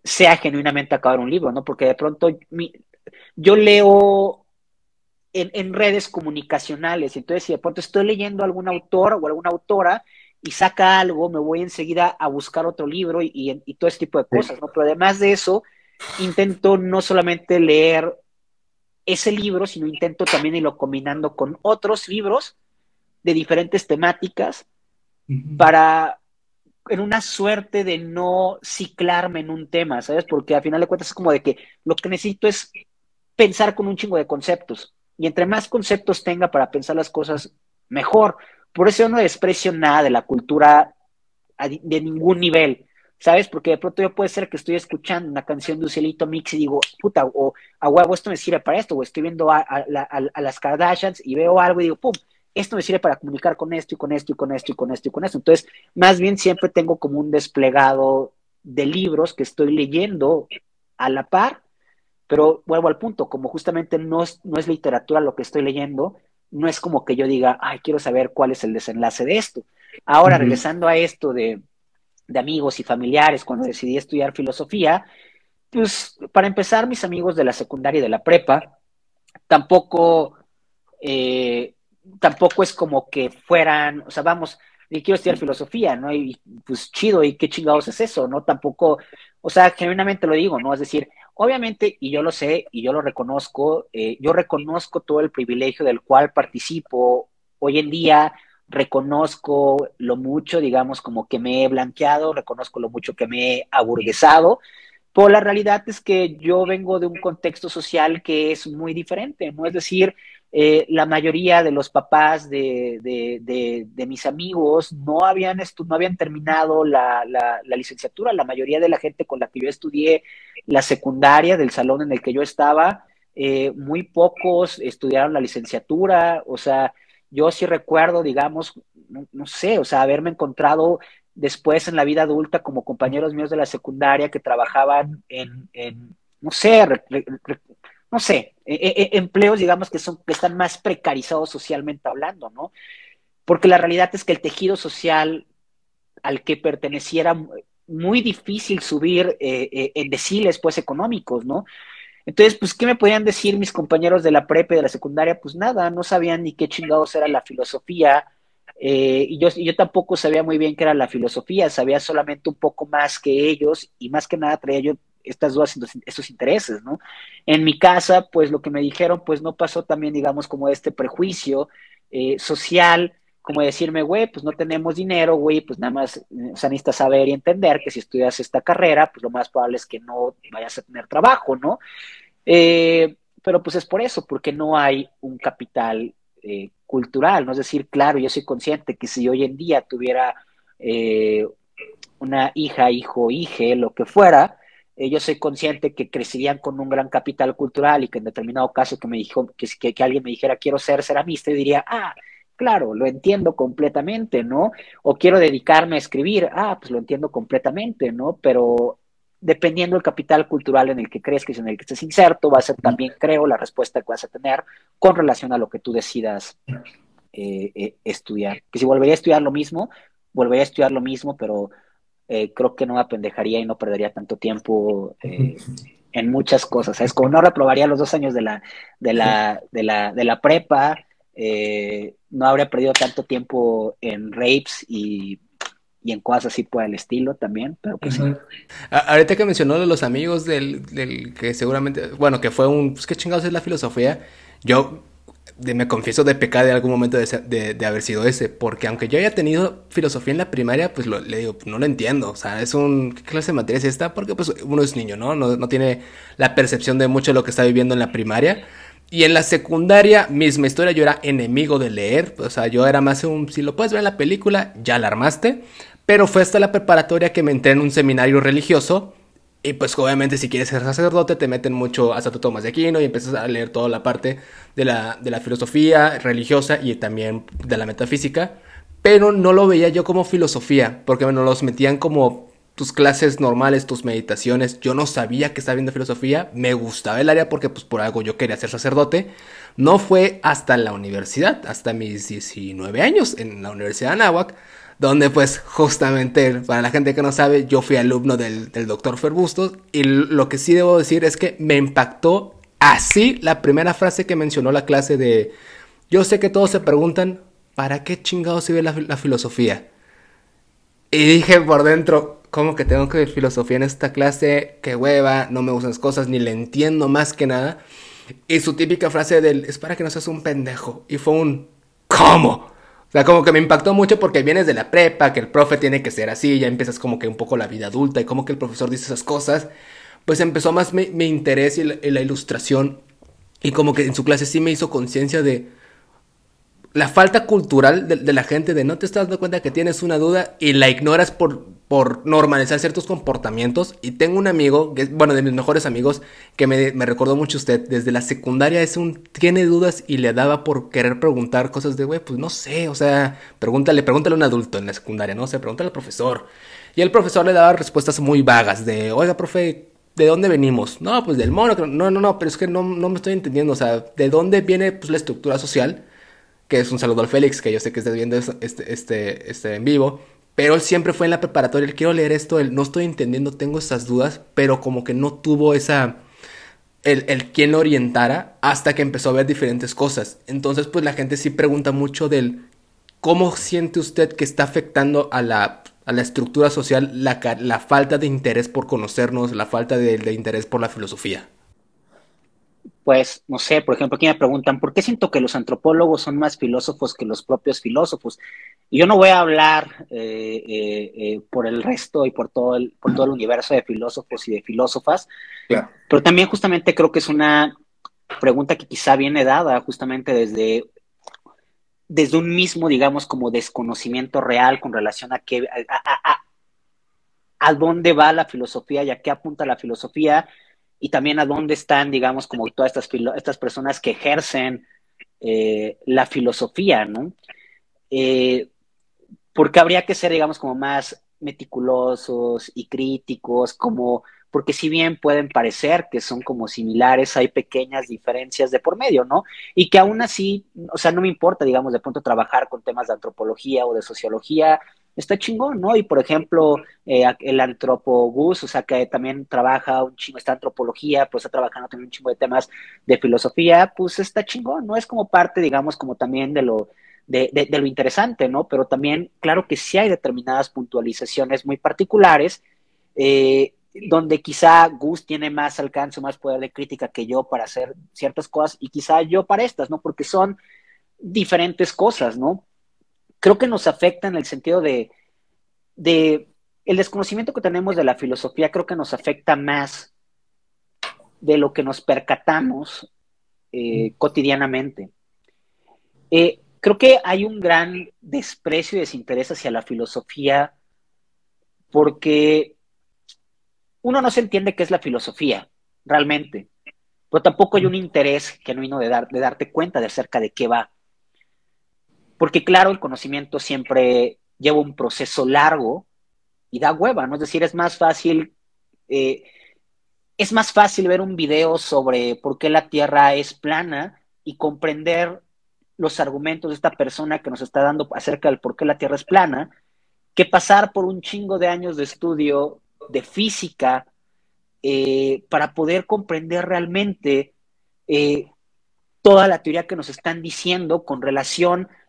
sea genuinamente acabar un libro, ¿no? Porque de pronto yo leo en, redes comunicacionales, entonces si de pronto estoy leyendo a algún autor o alguna autora y saca algo, me voy enseguida a buscar otro libro y, y todo ese tipo de cosas, ¿no? Pero además de eso, intento no solamente leer ese libro, sino intento también irlo combinando con otros libros de diferentes temáticas para en una suerte de no ciclarme en un tema, ¿sabes? Porque al final de cuentas es como de que lo que necesito es pensar con un chingo de conceptos. Y entre más conceptos tenga para pensar las cosas, mejor. Por eso yo no desprecio nada de la cultura de ningún nivel. ¿sabes? Porque de pronto yo puede ser que estoy escuchando una canción de Ucielito Mix y digo, puta, o a huevo, esto me sirve para esto, o estoy viendo a, las Kardashians y veo algo y digo, pum, esto me sirve para comunicar con esto y con esto y con esto y con esto y con esto. Entonces, más bien siempre tengo como un desplegado de libros que estoy leyendo a la par, pero vuelvo al punto, como justamente no es, no es literatura lo que estoy leyendo, no es como que yo diga, ay, quiero saber cuál es el desenlace de esto. Ahora, regresando a esto de, de amigos y familiares, cuando decidí estudiar filosofía, pues para empezar, mis amigos de la secundaria y de la prepa, tampoco, eh, tampoco es como que fueran, o sea, vamos, y quiero estudiar filosofía, ¿no? Y pues chido, ¿y qué chingados es eso? ¿No? Tampoco, o sea, genuinamente lo digo, ¿no? Es decir, obviamente, y yo lo sé, y yo lo reconozco, eh, yo reconozco todo el privilegio del cual participo hoy en día, reconozco lo mucho, digamos, como que me he blanqueado, reconozco lo mucho que me he aburguesado, pero la realidad es que yo vengo de un contexto social que es muy diferente, ¿no? Es decir, eh, la mayoría de los papás de, de, mis amigos no habían, no habían terminado la, la, licenciatura, la mayoría de la gente con la que yo estudié la secundaria del salón en el que yo estaba, eh, muy pocos estudiaron la licenciatura, o sea, yo sí recuerdo, digamos, no, sé, o sea, haberme encontrado después en la vida adulta como compañeros míos de la secundaria que trabajaban en, no sé, no sé, e, e, e, empleos, digamos, que, son, que están más precarizados socialmente hablando, ¿no? Porque la realidad es que el tejido social al que perteneciera muy difícil subir eh, eh, en deciles, pues, económicos, ¿no? Entonces, pues, ¿qué me podían decir mis compañeros de la prepa y de la secundaria? Pues nada, no sabían ni qué chingados era la filosofía. Eh, y yo, yo tampoco sabía muy bien qué era la filosofía, sabía solamente un poco más que ellos y más que nada traía yo estas dudas, estos intereses, ¿no? En mi casa, pues lo que me dijeron, pues no pasó también, digamos, como este prejuicio eh, social, como decirme, güey, pues no tenemos dinero, güey, pues nada más, eh, o saber y entender que si estudias esta carrera, pues lo más probable es que no vayas a tener trabajo, ¿no? Eh, pero pues es por eso, porque no hay un capital eh, cultural, ¿no? Es decir, claro, yo soy consciente que si hoy en día tuviera una hija, hijo, hije, lo que fuera, yo soy consciente que crecerían con un gran capital cultural y que en determinado caso que me dijo, que, que, que alguien me dijera quiero ser ceramista, yo diría, ah, claro, lo entiendo completamente, ¿no? O quiero dedicarme a escribir, ah, pues lo entiendo completamente, ¿no? Pero dependiendo del capital cultural en el que crees que es en el que estés inserto, va a ser también, creo, la respuesta que vas a tener con relación a lo que tú decidas eh, eh, estudiar. Que si volvería a estudiar lo mismo, volvería a estudiar lo mismo, pero eh, creo que no me apendejaría y no perdería tanto tiempo en muchas cosas. Es como no reprobaría los dos años de la, de la, de la, de la prepa, eh, no habría perdido tanto tiempo en rapes y, en cosas así por el estilo también, pero pues Ahorita que mencionó de los amigos del, del, que seguramente, bueno, que fue un, pues qué chingados es la filosofía, yo me confieso de pecar de algún momento de, de, haber sido ese, porque aunque yo haya tenido filosofía en la primaria, pues le digo, no lo entiendo, o sea, es un, ¿qué clase de materia es esta? Porque pues uno es niño, ¿no? No, no tiene la percepción de mucho de lo que está viviendo en la primaria. Y en la secundaria, misma historia, yo era enemigo de leer. O sea, yo era más un, si lo puedes ver en la película, ya la armaste. Pero fue hasta la preparatoria que me entré en un seminario religioso. Y pues obviamente si quieres ser sacerdote te meten mucho a Santo Tomás de Aquino y empiezas a leer toda la parte de la, de la filosofía religiosa y también de la metafísica. Pero no lo veía yo como filosofía, porque me los metían como tus clases normales, tus meditaciones. Yo no sabía que estaba viendo filosofía, me gustaba el área porque pues por algo yo quería ser sacerdote. No fue hasta la universidad, hasta mis 19 años en la Universidad de Anáhuac, donde pues justamente para la gente que no sabe, yo fui alumno del, doctor Ferbustos y lo que sí debo decir es que me impactó así la primera frase que mencionó la clase de yo sé que todos se preguntan, ¿para qué chingados sirve la, la filosofía? Y dije por dentro, ¿cómo que tengo que ver filosofía en esta clase? Qué hueva, no me gustan las cosas, ni le entiendo más que nada. Y su típica frase del, es para que no seas un pendejo. Y fue un, ¿cómo? O sea, como que me impactó mucho porque vienes de la prepa, que el profe tiene que ser así, ya empiezas como que un poco la vida adulta y como que el profesor dice esas cosas. Pues empezó más mi, interés y la, ilustración. Y como que en su clase sí me hizo conciencia de, la falta cultural de, la gente de no te estás dando cuenta que tienes una duda y la ignoras por, por normalizar ciertos comportamientos. Y tengo un amigo, que es, bueno, de mis mejores amigos, que me, me recordó mucho usted. Desde la secundaria es un, tiene dudas y le daba por querer preguntar cosas de, güey, pues no sé, o sea, pregúntale, pregúntale a un adulto en la secundaria, no sé, pregúntale al profesor. Y el profesor le daba respuestas muy vagas de, oiga, profe, ¿de dónde venimos? No, pues del mono. No, no, no, pero es que no, no me estoy entendiendo. O sea, ¿de dónde viene pues, la estructura social? Que es un saludo al Félix, que yo sé que estás viendo este, este, este en vivo. Pero él siempre fue en la preparatoria. Él quiero leer esto. Él no estoy entendiendo, tengo estas dudas. Pero como que no tuvo esa. El, el quien lo orientara hasta que empezó a ver diferentes cosas. Entonces, pues la gente sí pregunta mucho del cómo siente usted que está afectando a la a la estructura social la, la falta de interés por conocernos, la falta de, interés por la filosofía? Pues, no sé, por ejemplo, aquí me preguntan, ¿por qué siento que los antropólogos son más filósofos que los propios filósofos? Y yo no voy a hablar eh, eh, eh, por el resto y por todo el, por todo el universo de filósofos y de filósofas, pero también justamente creo que es una pregunta que quizá viene dada justamente desde desde un mismo, digamos, como desconocimiento real con relación a qué, a, dónde va la filosofía y a qué apunta la filosofía y también a dónde están, digamos, como todas estas, estas personas que ejercen eh, la filosofía, ¿no? Eh, porque habría que ser, digamos, como más meticulosos y críticos, como porque si bien pueden parecer que son como similares, hay pequeñas diferencias de por medio, ¿no? Y que aún así, o sea, no me importa, digamos, de pronto trabajar con temas de antropología o de sociología, está chingón, ¿no? Y por ejemplo, eh, el antropogus, o sea, que también trabaja un chingo, esta antropología, pues está trabajando también un chingo de temas de filosofía, pues está chingón, ¿no? Es como parte, digamos, como también de lo, de, de, lo interesante, ¿no? Pero también, claro que sí hay determinadas puntualizaciones muy particulares, eh, donde quizá Gus tiene más alcance, más poder de crítica que yo para hacer ciertas cosas y quizá yo para estas, ¿no? Porque son diferentes cosas, ¿no? Creo que nos afecta en el sentido de, de el desconocimiento que tenemos de la filosofía, creo que nos afecta más de lo que nos percatamos eh, cotidianamente. Eh, creo que hay un gran desprecio y desinterés hacia la filosofía porque uno no se entiende qué es la filosofía, realmente, pero tampoco hay un interés genuino de, dar, de darte cuenta de acerca de qué va. Porque claro, el conocimiento siempre lleva un proceso largo y da hueva, ¿no? Es decir, es más fácil, eh, es más fácil ver un video sobre por qué la Tierra es plana y comprender los argumentos de esta persona que nos está dando acerca del por qué la Tierra es plana, que pasar por un chingo de años de estudio de física eh, para poder comprender realmente eh, toda la teoría que nos están diciendo con relación a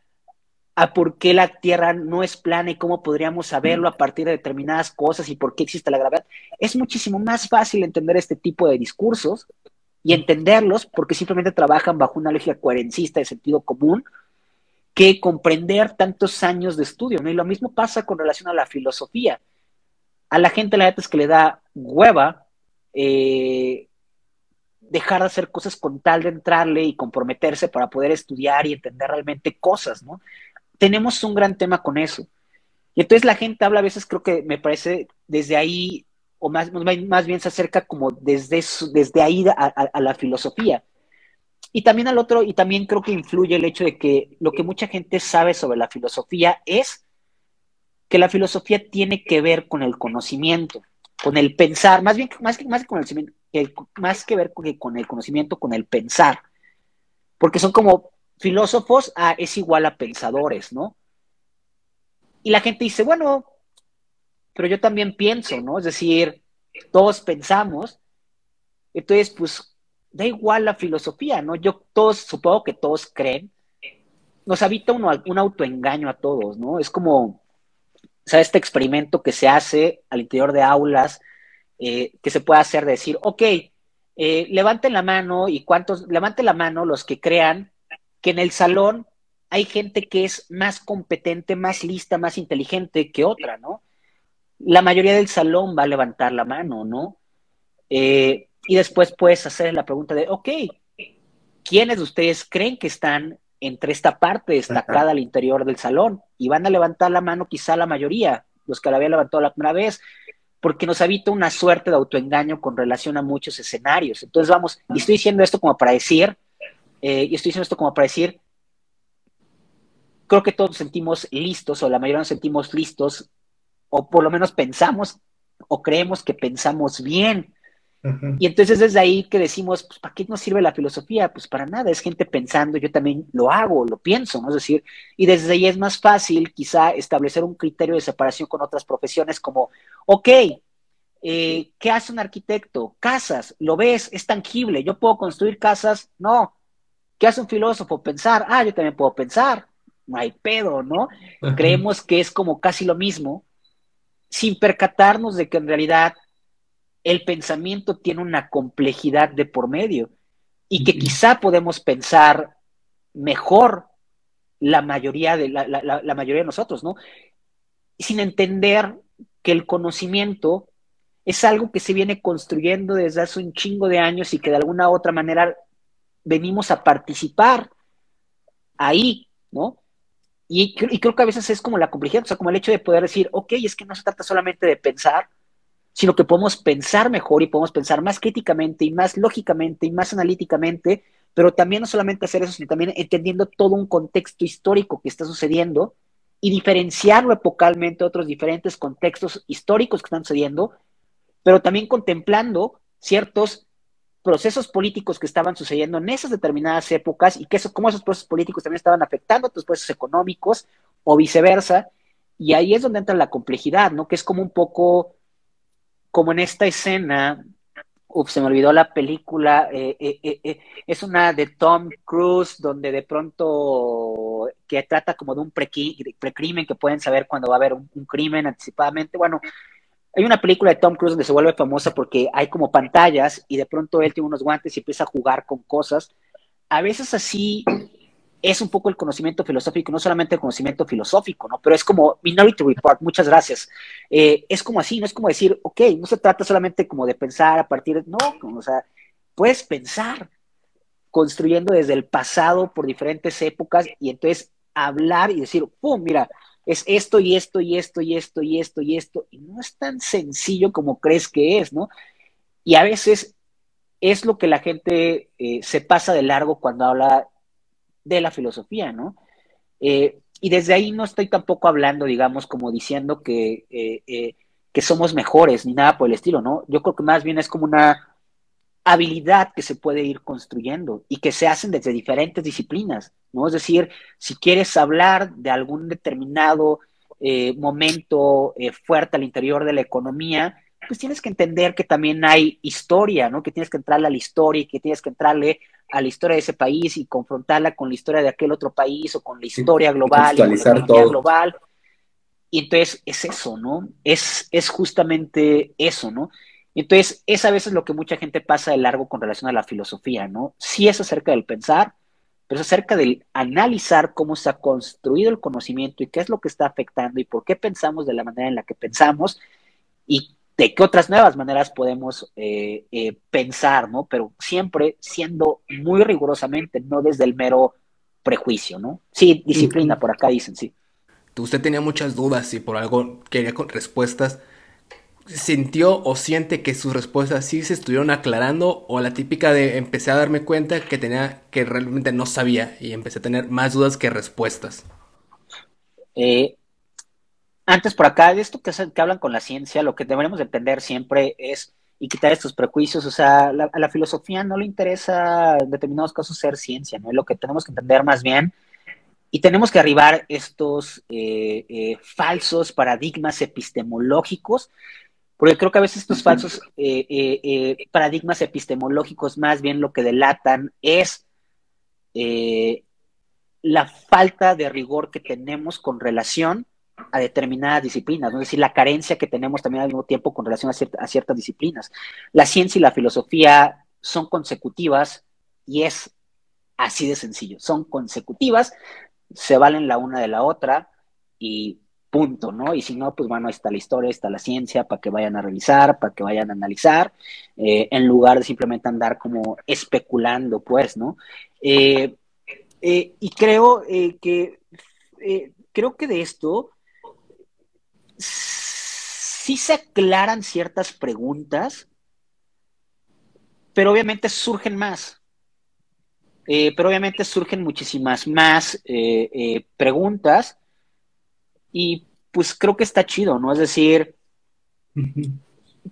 por qué la Tierra no es plana y cómo podríamos saberlo a partir de determinadas cosas y por qué existe la gravedad. Es muchísimo más fácil entender este tipo de discursos y entenderlos porque simplemente trabajan bajo una lógica coherencista de sentido común que comprender tantos años de estudio. Y lo mismo pasa con relación a la filosofía. A la gente la verdad es que le da hueva eh, dejar de hacer cosas con tal de entrarle y comprometerse para poder estudiar y entender realmente cosas, ¿no? Tenemos un gran tema con eso. Y entonces la gente habla a veces, creo que me parece, desde ahí, o más, más bien se acerca como desde, desde ahí a la filosofía. Y también al otro, y también creo que influye el hecho de que lo que mucha gente sabe sobre la filosofía es que la filosofía tiene que ver con el conocimiento, con el pensar, más bien más que, más con el, más que ver con el, conocimiento, con el pensar, porque son como filósofos es igual a pensadores, ¿no? Y la gente dice, bueno, pero yo también pienso, ¿no? Es decir, todos pensamos, entonces, pues, da igual la filosofía, ¿no? Yo todos, supongo que todos creen, nos habita un autoengaño a todos, ¿no? Es como, sea, este experimento que se hace al interior de aulas, eh, que se puede hacer, decir, ok, eh, levanten la mano y cuántos, levanten la mano los que crean que en el salón hay gente que es más competente, más lista, más inteligente que otra, ¿no? La mayoría del salón va a levantar la mano, ¿no? Eh, y después puedes hacer la pregunta de, ok, ¿quiénes de ustedes creen que están entre esta parte destacada al interior del salón y van a levantar la mano quizá la mayoría, los que la habían levantado la primera vez, porque nos habita una suerte de autoengaño con relación a muchos escenarios. Entonces vamos, y estoy diciendo esto como para decir, eh, y estoy diciendo esto como para decir, creo que todos nos sentimos listos, o la mayoría nos sentimos listos, o por lo menos pensamos o creemos que pensamos bien. Y entonces desde ahí que decimos, pues, ¿para qué nos sirve la filosofía? Pues para nada, es gente pensando, yo también lo hago, lo pienso, ¿no? Es decir, y desde ahí es más fácil quizá establecer un criterio de separación con otras profesiones como, ok, eh, ¿qué hace un arquitecto? Casas, lo ves, es tangible, yo puedo construir casas, no. ¿Qué hace un filósofo? Pensar, ah, yo también puedo pensar, no hay pedo, ¿no? Creemos que es como casi lo mismo, sin percatarnos de que en realidad el pensamiento tiene una complejidad de por medio y que quizá podemos pensar mejor la mayoría de, la, la, mayoría de nosotros, ¿no? Sin entender que el conocimiento es algo que se viene construyendo desde hace un chingo de años y que de alguna u otra manera venimos a participar ahí, ¿no? Y, creo que a veces es como la complejidad, o sea, como el hecho de poder decir, ok, es que no se trata solamente de pensar, sino que podemos pensar mejor y podemos pensar más críticamente y más lógicamente y más analíticamente, pero también no solamente hacer eso, sino también entendiendo todo un contexto histórico que está sucediendo y diferenciarlo epocalmente de otros diferentes contextos históricos que están sucediendo, pero también contemplando ciertos procesos políticos que estaban sucediendo en esas determinadas épocas y que eso, cómo esos procesos políticos también estaban afectando a otros procesos económicos o viceversa. Y ahí es donde entra la complejidad, ¿no? Que es como un poco como en esta escena, uf, se me olvidó la película, eh, eh, eh, es una de Tom Cruise, donde de pronto, que trata como de un precrimen, que pueden saber cuando va a haber un, crimen anticipadamente. Bueno, hay una película de Tom Cruise donde se vuelve famosa porque hay como pantallas y de pronto él tiene unos guantes y empieza a jugar con cosas. A veces así es un poco el conocimiento filosófico, no solamente el conocimiento filosófico, ¿no? Pero es como Minority Report, muchas gracias. Eh, es como así, no es como decir, ok, no se trata solamente como de pensar a partir de, no, o sea, puedes pensar construyendo desde el pasado por diferentes épocas y entonces hablar y decir, pum, mira, es esto y esto y esto y esto y esto y esto, y no es tan sencillo como crees que es, ¿no? Y a veces es lo que la gente eh, se pasa de largo cuando habla de la filosofía, ¿no? Eh, y desde ahí no estoy tampoco hablando, digamos, como diciendo que, eh, que somos mejores ni nada por el estilo, ¿no? Yo creo que más bien es como una habilidad que se puede ir construyendo y que se hacen desde diferentes disciplinas, ¿no? Es decir, si quieres hablar de algún determinado momento fuerte al interior de la economía, pues tienes que entender que también hay historia, ¿no? Que tienes que entrarle a la historia y que tienes que entrarle a la historia de ese país y confrontarla con la historia de aquel otro país o con la historia global, y la todo. global. Y entonces es eso, ¿no? Es, es justamente eso, ¿no? Entonces es a veces lo que mucha gente pasa de largo con relación a la filosofía, ¿no? Sí es acerca del pensar, pero es acerca del analizar cómo se ha construido el conocimiento y qué es lo que está afectando y por qué pensamos de la manera en la que pensamos y de qué otras nuevas maneras podemos eh, eh, pensar, ¿no? Pero siempre siendo muy rigurosamente, no desde el mero prejuicio, ¿no? Sí, disciplina, por acá dicen, sí. Usted tenía muchas dudas y por algo quería con respuestas. ¿Sintió o siente que sus respuestas sí se estuvieron aclarando o la típica de empecé a darme cuenta que tenía que realmente no sabía y empecé a tener más dudas que respuestas? Eh, antes por acá, de esto que, que hablan con la ciencia, lo que deberíamos entender siempre es y quitar estos prejuicios, o sea, a la filosofía no le interesa en determinados casos ser ciencia, ¿no? Lo que tenemos que entender más bien y tenemos que arribar estos eh, eh, falsos paradigmas epistemológicos, porque creo que a veces estos falsos eh, paradigmas epistemológicos más bien lo que delatan es la falta de rigor que tenemos con relación a determinadas disciplinas, es decir, la carencia que tenemos también al mismo tiempo con relación a, ciertas disciplinas. La ciencia y la filosofía son consecutivas y es así de sencillo, son consecutivas, se valen la una de la otra y punto, ¿no? Y si no, pues bueno, está la historia, está la ciencia para que vayan a revisar, para que vayan a analizar, eh, en lugar de simplemente andar como especulando, pues, ¿no? Eh, Eh, y creo que creo que de esto sí se aclaran ciertas preguntas, pero obviamente surgen más. pero obviamente surgen muchísimas más preguntas y pues creo que está chido, ¿no? Es decir,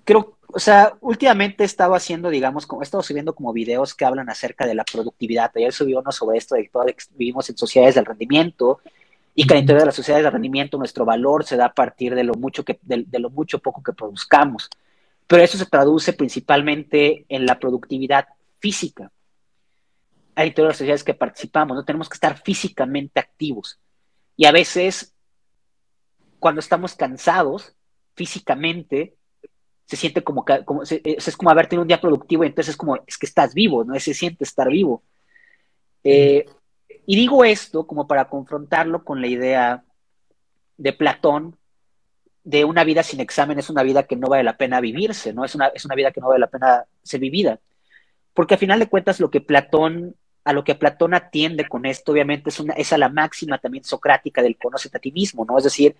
creo, o sea, últimamente he estado haciendo, digamos, como he estado subiendo como videos que hablan acerca de la productividad. Ayer subí uno sobre esto de que vivimos en sociedades del rendimiento y que dentro de las sociedades de rendimiento nuestro valor se da a partir de lo mucho que, de, lo mucho poco que produzcamos. Pero eso se traduce principalmente en la productividad física. Hay todas las sociedades que participamos, no tenemos que estar físicamente activos. Y a veces, cuando estamos cansados físicamente, se siente como, como es como haber tenido un día productivo y entonces es como, es que estás vivo, ¿no? Se siente estar vivo. Eh, y digo esto como para confrontarlo con la idea de Platón de una vida sin examen es una vida que no vale la pena vivirse, ¿no? Es una, es una vida que no vale la pena ser vivida. Porque al final de cuentas lo que Platón, a lo que Platón atiende con esto, obviamente, es, una, es a la máxima también socrática del conócete a ti mismo, ¿no? Es decir,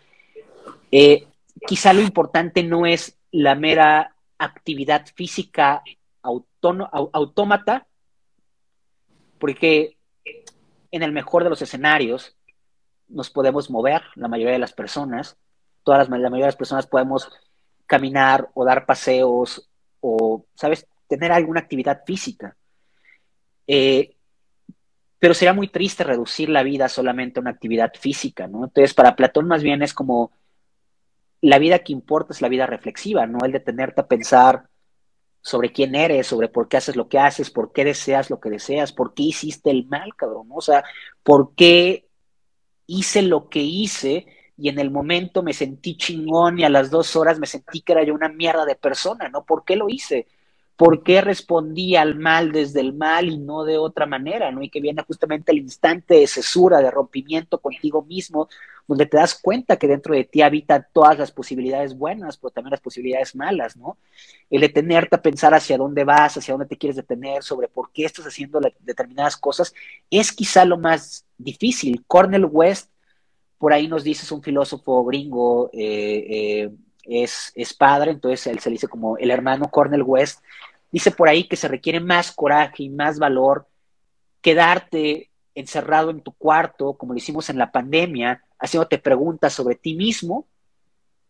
eh, quizá lo importante no es la mera actividad física autómata, porque en el mejor de los escenarios nos podemos mover, la mayoría de las personas, todas las, la mayoría de las personas podemos caminar o dar paseos o, ¿sabes?, tener alguna actividad física. Eh, pero sería muy triste reducir la vida solamente a una actividad física, ¿no? Entonces, para Platón más bien es como la vida que importa es la vida reflexiva, no el detenerte a pensar sobre quién eres, sobre por qué haces lo que haces, por qué deseas lo que deseas, por qué hiciste el mal, cabrón, o sea, por qué hice lo que hice y en el momento me sentí chingón y a las dos horas me sentí que era yo una mierda de persona, ¿no? ¿Por qué lo hice? ¿Por qué respondí al mal desde el mal y no de otra manera, ¿no? Y que viene justamente el instante de cesura, de rompimiento contigo mismo, donde te das cuenta que dentro de ti habitan todas las posibilidades buenas, pero también las posibilidades malas, ¿no? El detenerte a pensar hacia dónde vas, hacia dónde te quieres detener, sobre por qué estás haciendo determinadas cosas, es quizá lo más difícil. Cornel West, por ahí nos dice, es un filósofo gringo, eh, eh, es, padre, entonces él se dice como el hermano Cornel West, Dice por ahí que se requiere más coraje y más valor quedarte encerrado en tu cuarto, como lo hicimos en la pandemia, haciéndote preguntas sobre ti mismo,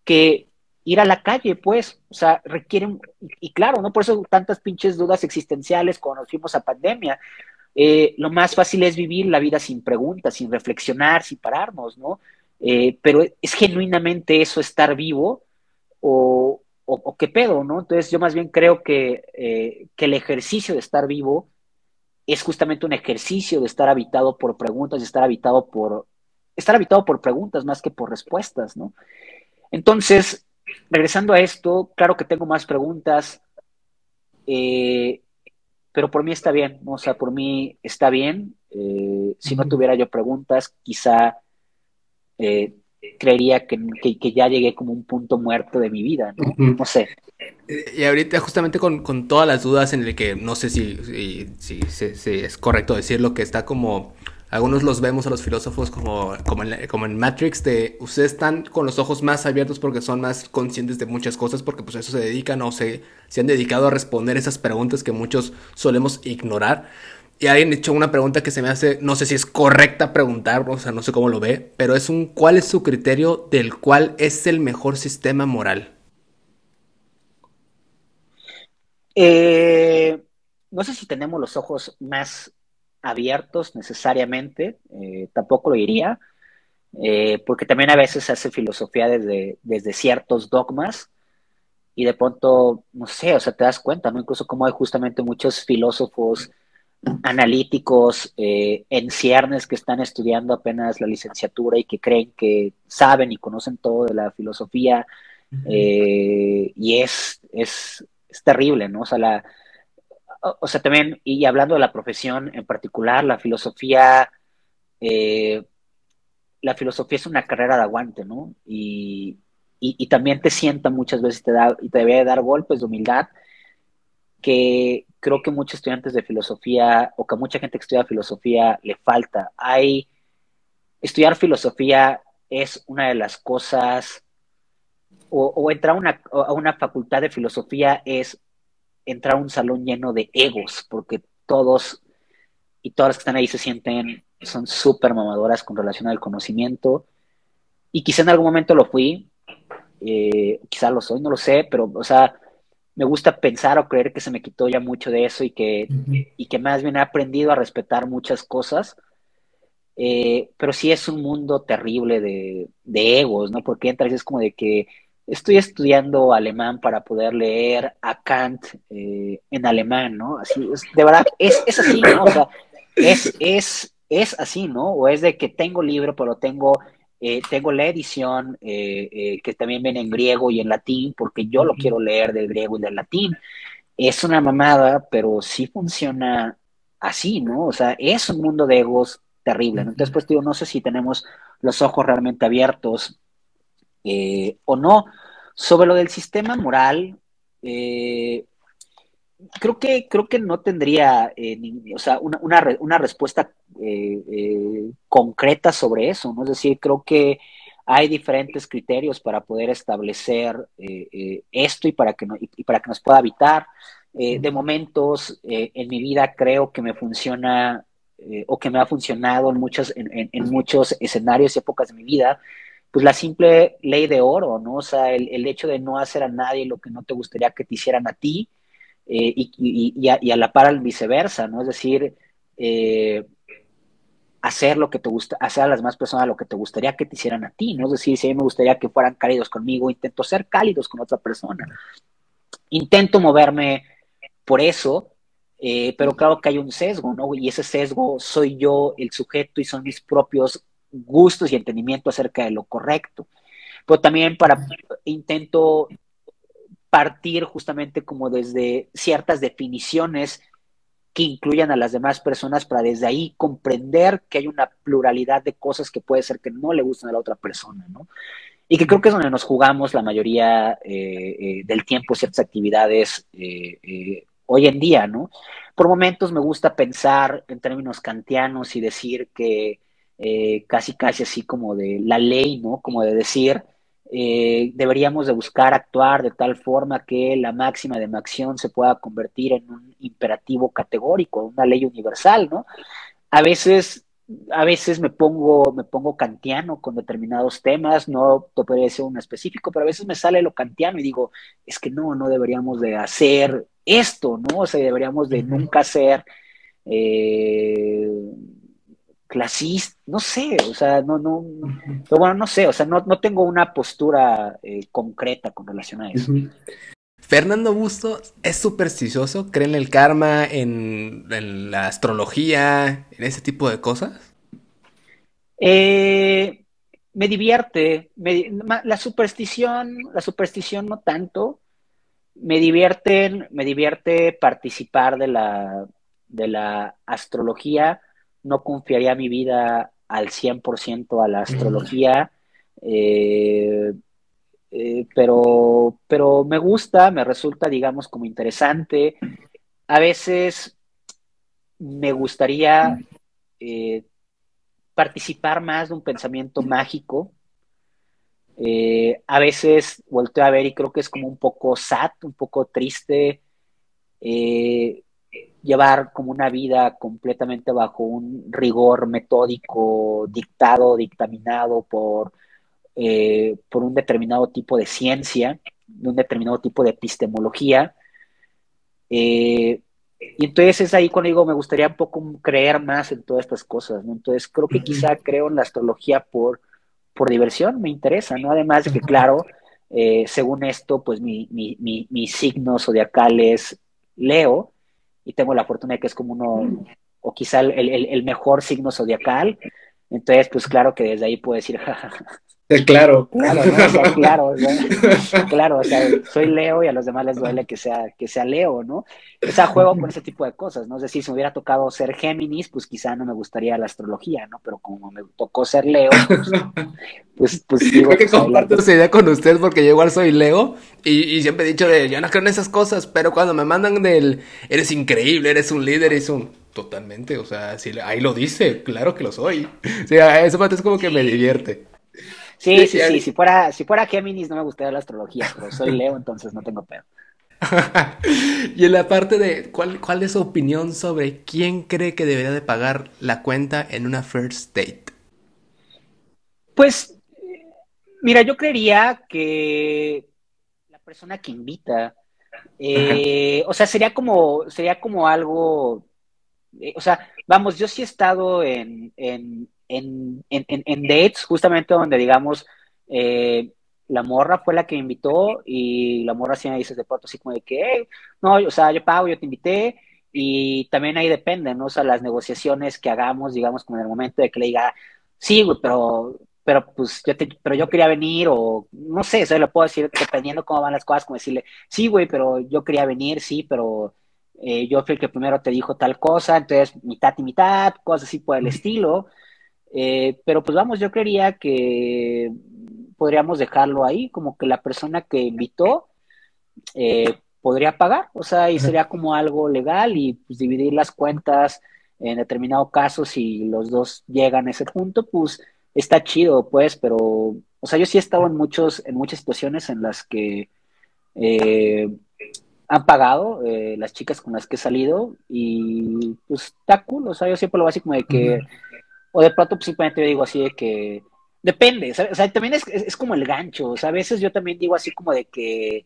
que ir a la calle, pues, o sea, requieren, y, claro, ¿no? Por eso tantas pinches dudas existenciales cuando nos fuimos a pandemia. Eh, lo más fácil es vivir la vida sin preguntas, sin reflexionar, sin pararnos, ¿no? Eh, pero es genuinamente eso estar vivo o, o, qué pedo, ¿no? Entonces yo más bien creo que, eh, que el ejercicio de estar vivo es justamente un ejercicio de estar habitado por preguntas, de estar habitado por, estar habitado por preguntas más que por respuestas, ¿no? Entonces, regresando a esto, claro que tengo más preguntas, eh, pero por mí está bien, ¿no? o sea, por mí está bien. Eh, si no tuviera yo preguntas, quizá creería que, ya llegué como un punto muerto de mi vida, ¿no? No sé. Y ahorita justamente con, todas las dudas en el que no sé si, si, es correcto decirlo, que está como... Algunos los vemos a los filósofos como, como, en, como en Matrix, de ustedes están con los ojos más abiertos porque son más conscientes de muchas cosas, porque pues eso se dedican o se, se han dedicado a responder esas preguntas que muchos solemos ignorar. Y alguien hecho una pregunta que se me hace, no sé si es correcta preguntar, o sea, no sé cómo lo ve, pero es un, ¿cuál es su criterio del cual es el mejor sistema moral? Eh, no sé si tenemos los ojos más abiertos necesariamente, eh, tampoco lo diría, eh, porque también a veces se hace filosofía desde, desde ciertos dogmas y de pronto, no sé, o sea, te das cuenta, ¿no? Incluso como hay justamente muchos filósofos analíticos eh, en ciernes que están estudiando apenas la licenciatura y que creen que saben y conocen todo de la filosofía eh, y es, es, terrible, ¿no? O sea, la, o sea, también, y hablando de la profesión en particular, la filosofía, eh, la filosofía es una carrera de aguante, ¿no? Y, y, también te sienta muchas veces, te da, y te debe dar golpes de humildad, que creo que muchos estudiantes de filosofía o que mucha gente que estudia filosofía le falta. Hay estudiar filosofía es una de las cosas o, entrar a una facultad de filosofía es entrar a un salón lleno de egos, porque todos y todas las que están ahí se sienten, son súper mamadoras con relación al conocimiento. Y quizá en algún momento lo fui, eh, quizá lo soy, no lo sé, pero, o sea, me gusta pensar o creer que se me quitó ya mucho de eso y que, y que más bien he aprendido a respetar muchas cosas. Eh, pero sí es un mundo terrible de, de egos, ¿no? Porque entras y es como de que estoy estudiando alemán para poder leer a Kant eh, en alemán, ¿no? Así, es, de verdad, es, es así, ¿no? O sea, es, es, es así, ¿no? O es de que tengo libro, pero tengo, eh, tengo la edición eh, que también viene en griego y en latín, porque yo lo quiero leer del griego y del latín. Es una mamada, pero sí funciona así, ¿no? O sea, es un mundo de egos terrible, ¿no? Entonces, pues digo, no sé si tenemos los ojos realmente abiertos eh, o no. Sobre lo del sistema moral, eh, creo, que, creo que no tendría eh, o sea, una, una, respuesta concreta sobre eso, ¿no? Es decir, creo que hay diferentes criterios para poder establecer esto y para, que y para que nos pueda habitar. de momentos en mi vida creo que me funciona o que me ha funcionado en muchos, en, en muchos escenarios y épocas de mi vida, pues la simple ley de oro, ¿no? O sea, el, hecho de no hacer a nadie lo que no te gustaría que te hicieran a ti eh, y, a, la par al viceversa, ¿no? Es decir, eh, hacer lo que te gusta, hacer a las demás personas lo que te gustaría que te hicieran a ti, ¿no? Es decir, si a mí me gustaría que fueran cálidos conmigo, intento ser cálidos con otra persona. Intento moverme por eso, eh, pero claro que hay un sesgo, ¿no? Y ese sesgo soy yo, el sujeto, y son mis propios gustos y entendimiento acerca de lo correcto. Pero también para intento partir justamente como desde ciertas definiciones que incluyan a las demás personas para desde ahí comprender que hay una pluralidad de cosas que puede ser que no le gusten a la otra persona, ¿no? Y que creo que es donde nos jugamos la mayoría eh, eh, del tiempo ciertas actividades eh, hoy en día, ¿no? Por momentos me gusta pensar en términos kantianos y decir que casi casi así como de la ley, ¿no? Como de decir, eh, deberíamos de buscar actuar de tal forma que la máxima de acción se pueda convertir en un imperativo categórico, una ley universal, ¿no? A veces, a veces me pongo, me pongo kantiano con determinados temas, no te podría decir un específico, pero a veces me sale lo kantiano y digo, es que no, no deberíamos de hacer esto, ¿no? O sea, deberíamos de nunca hacer eh, clasista, no sé, o sea, no, no, pero bueno, no sé, o sea, no, tengo una postura eh, concreta con relación a eso. Fernando Busto es supersticioso, cree en el karma, en, la astrología, en ese tipo de cosas. Eh, me divierte, la superstición, la superstición no tanto, me divierte, me divierte participar de la, de la astrología no confiaría mi vida al 100% a la astrología, eh, eh, pero, pero me gusta, me resulta, digamos, como interesante. A veces me gustaría eh, participar más de un pensamiento mágico. a veces volteo a ver y creo que es como un poco sad, un poco triste llevar como una vida completamente bajo un rigor metódico dictado, dictaminado por, eh, por un determinado tipo de ciencia, de un determinado tipo de epistemología. Eh, y entonces es ahí cuando digo, me gustaría un poco creer más en todas estas cosas, Entonces creo que quizá creo en la astrología por, por diversión, me interesa, ¿no? Además de que, claro, eh, según esto, pues mi, mi, mi, mi signo zodiacal es Leo, y tengo la fortuna de que es como uno, o quizá el, mejor signo zodiacal. Entonces, pues claro que desde ahí puedo decir, Claro. Claro, claro, claro, o sea, soy Leo y a los demás les duele que sea, que sea Leo, ¿no? O sea, juego con ese tipo de cosas, ¿no? Es decir, si me hubiera tocado ser Géminis, pues quizá no me gustaría la astrología, ¿no? Pero como me tocó ser Leo, pues, pues, pues digo, Creo que comparto esa idea con usted porque yo igual soy Leo y, y, siempre he dicho de, yo no creo en esas cosas, pero cuando me mandan del, eres increíble, eres un líder, eres un... Totalmente, o sea, si ahí lo dice, claro que lo soy. O sea, eso es como que me divierte. Sí, sí, sí, Si fuera, si fuera Géminis no me gustaría la astrología, pero soy Leo, entonces no tengo pedo. y en la parte de ¿cuál, cuál es su opinión sobre quién cree que debería de pagar la cuenta en una first date. Pues, mira, yo creería que la persona que invita, eh, o sea, sería como, sería como algo, eh, o sea, vamos, yo sí he estado en, en, en, dates, justamente donde, digamos, eh, la morra fue la que me invitó y la morra sí me dice de pronto así como de que, no, o sea, yo pago, yo te invité y también ahí depende, ¿no? O sea, las negociaciones que hagamos, digamos, como en el momento de que le diga, sí, güey, pero, pero pues yo te, pero yo quería venir o no sé, eso le puedo decir dependiendo cómo van las cosas, como decirle, sí, güey, pero yo quería venir, sí, pero eh, yo fui el que primero te dijo tal cosa, entonces mitad y mitad, cosas así por el estilo. Eh, pero pues vamos, yo creería que podríamos dejarlo ahí, como que la persona que invitó eh, podría pagar, o sea, y sería como algo legal y pues dividir las cuentas en determinado caso, si los dos llegan a ese punto, pues está chido, pues, pero, o sea, yo sí he estado en muchos, en muchas situaciones en las que eh, han pagado las chicas con las que he salido y pues está cool, o sea, yo siempre lo básico como de que o de pronto pues, simplemente yo digo así de que depende, o sea, también es, como el gancho, o sea, a veces yo también digo así como de que,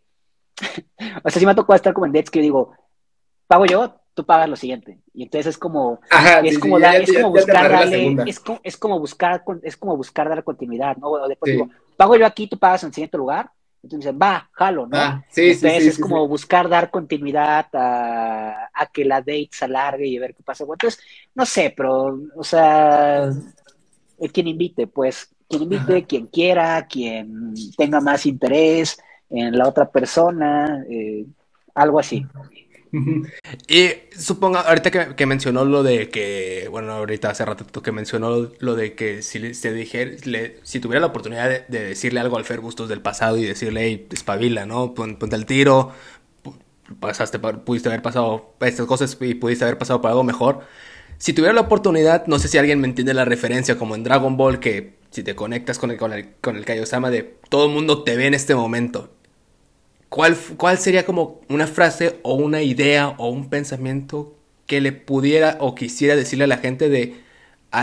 o sea, si me ha tocado estar como en dates que yo digo, pago yo, tú pagas lo siguiente. Y entonces es como, es, como es como buscar darle, es como, es como buscar, es como buscar dar continuidad, ¿no? O después digo, pago yo aquí, tú pagas en el siguiente lugar. Entonces dicen, va, jalo, ¿no? Ah, entonces es como buscar dar continuidad a, a, que la date se alargue y ver qué pasa. entonces, no sé, pero, o sea, quien invite, pues, quien invite, quien quiera, quien tenga más interés en la otra persona, eh, algo así. Y suponga, ahorita que, mencionó lo de que, bueno, ahorita hace rato que mencionó lo, de que si se dijera, si tuviera la oportunidad de, decirle algo al Fer Bustos del pasado y decirle, hey, espabila, ¿no? ponte el tiro, pasaste, pudiste haber pasado estas cosas y pudiste haber pasado por algo mejor. Si tuviera la oportunidad, no sé si alguien me entiende la referencia, como en Dragon Ball, que si te conectas con el, con el, con el Kaiosama de todo el mundo te ve en este momento ¿Cuál, ¿Cuál sería como una frase o una idea o un pensamiento que le pudiera o quisiera decirle a la gente de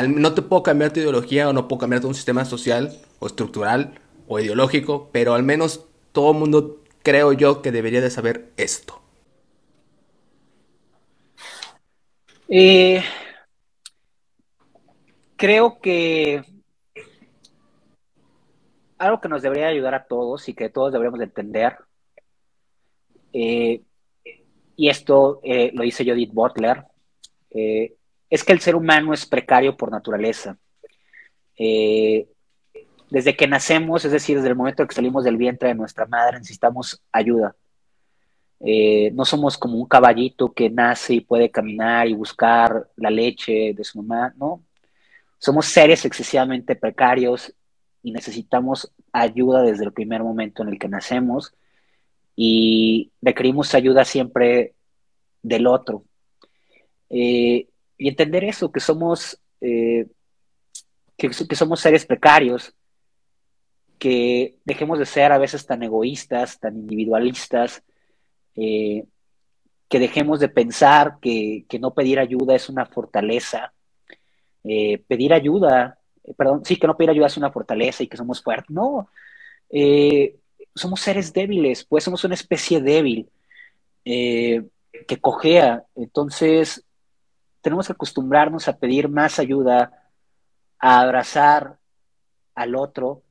no te puedo cambiar tu ideología o no puedo cambiar un sistema social o estructural o ideológico, pero al menos todo el mundo creo yo que debería de saber esto? Eh, creo que algo que nos debería ayudar a todos y que todos deberíamos entender eh, y esto eh, lo dice Judith Butler, eh, es que el ser humano es precario por naturaleza. desde que nacemos, es decir, desde el momento en que salimos del vientre de nuestra madre, necesitamos ayuda. no somos como un caballito que nace y puede caminar y buscar la leche de su mamá, no. Somos seres excesivamente precarios y necesitamos ayuda desde el primer momento en el que nacemos y requerimos ayuda siempre del otro. Eh, y entender eso, que somos, eh, que, somos seres precarios, que dejemos de ser a veces tan egoístas, tan individualistas, eh, que dejemos de pensar que, no pedir ayuda es una fortaleza, pedir ayuda, perdón, sí, que no pedir ayuda es una fortaleza y que somos fuertes, no, somos seres débiles, pues somos una especie débil eh, que cojea. Entonces, tenemos que acostumbrarnos a pedir más ayuda, a abrazar al otro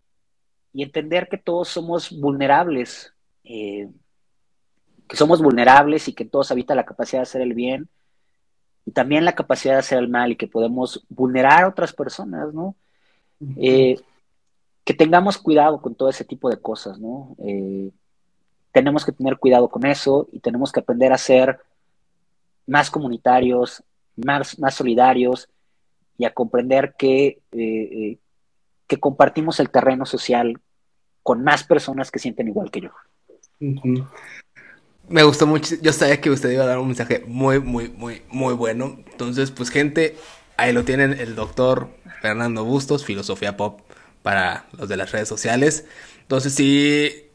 y entender que todos somos vulnerables, eh, que somos vulnerables y que todos habita la capacidad de hacer el bien y también la capacidad de hacer el mal y que podemos vulnerar a otras personas, ¿no? Que tengamos cuidado con todo ese tipo de cosas, ¿no? Eh, tenemos que tener cuidado con eso y tenemos que aprender a ser más comunitarios, más, más solidarios y a comprender que, eh, eh, que compartimos el terreno social con más personas que sienten igual que yo. Me gustó mucho. Yo sabía que usted iba a dar un mensaje muy, muy, muy, muy bueno. Entonces, pues, gente, ahí lo tienen el doctor Fernando Bustos, Filosofía Pop para los de las redes sociales. Entonces, sí,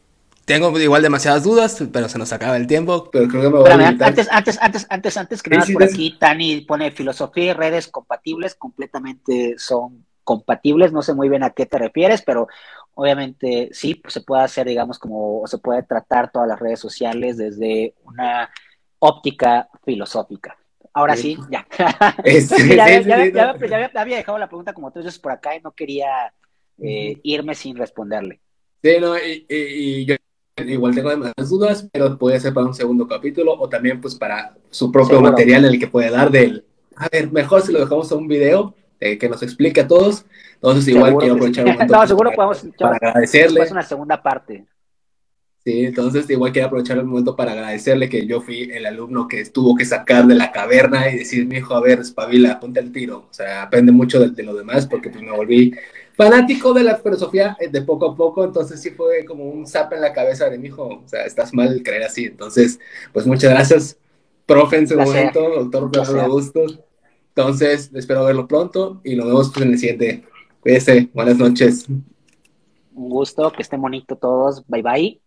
tengo igual demasiadas dudas, pero se nos acaba el tiempo. Pero creo que me voy a antes, antes, antes, antes, antes que nada, por aquí Tani pone filosofía y redes compatibles, completamente son compatibles. No sé muy bien a qué te refieres, pero obviamente sí, pues se puede hacer, digamos, como se puede tratar todas las redes sociales desde una óptica filosófica. Ahora sí, ya. ya, había dejado la pregunta como tres veces por acá y no quería eh, irme sin responderle. Sí, no, y yo igual tengo demasiadas dudas, pero puede ser para un segundo capítulo o también pues para su propio material en el que puede dar del, a ver, mejor si lo dejamos a un video eh, que nos explique a todos. Entonces igual quiero aprovechar un momento no, seguro para, podemos, para agradecerle. Es una segunda parte. Sí, entonces igual quiero aprovechar el momento para agradecerle que yo fui el alumno que tuvo que sacar de la caverna y decir, mi hijo, a ver, espabila, ponte el tiro. O sea, aprende mucho de, de lo demás porque pues me volví fanático de la filosofía eh, de poco a poco, entonces sí fue como un zap en la cabeza de mi hijo, o sea, estás mal creer así. Entonces, pues muchas gracias, profe, en su momento, doctor Fernando Bustos. Entonces, espero verlo pronto y nos vemos pues, en el siguiente. Cuídese, buenas noches. Un gusto, que estén bonitos todos. Bye bye.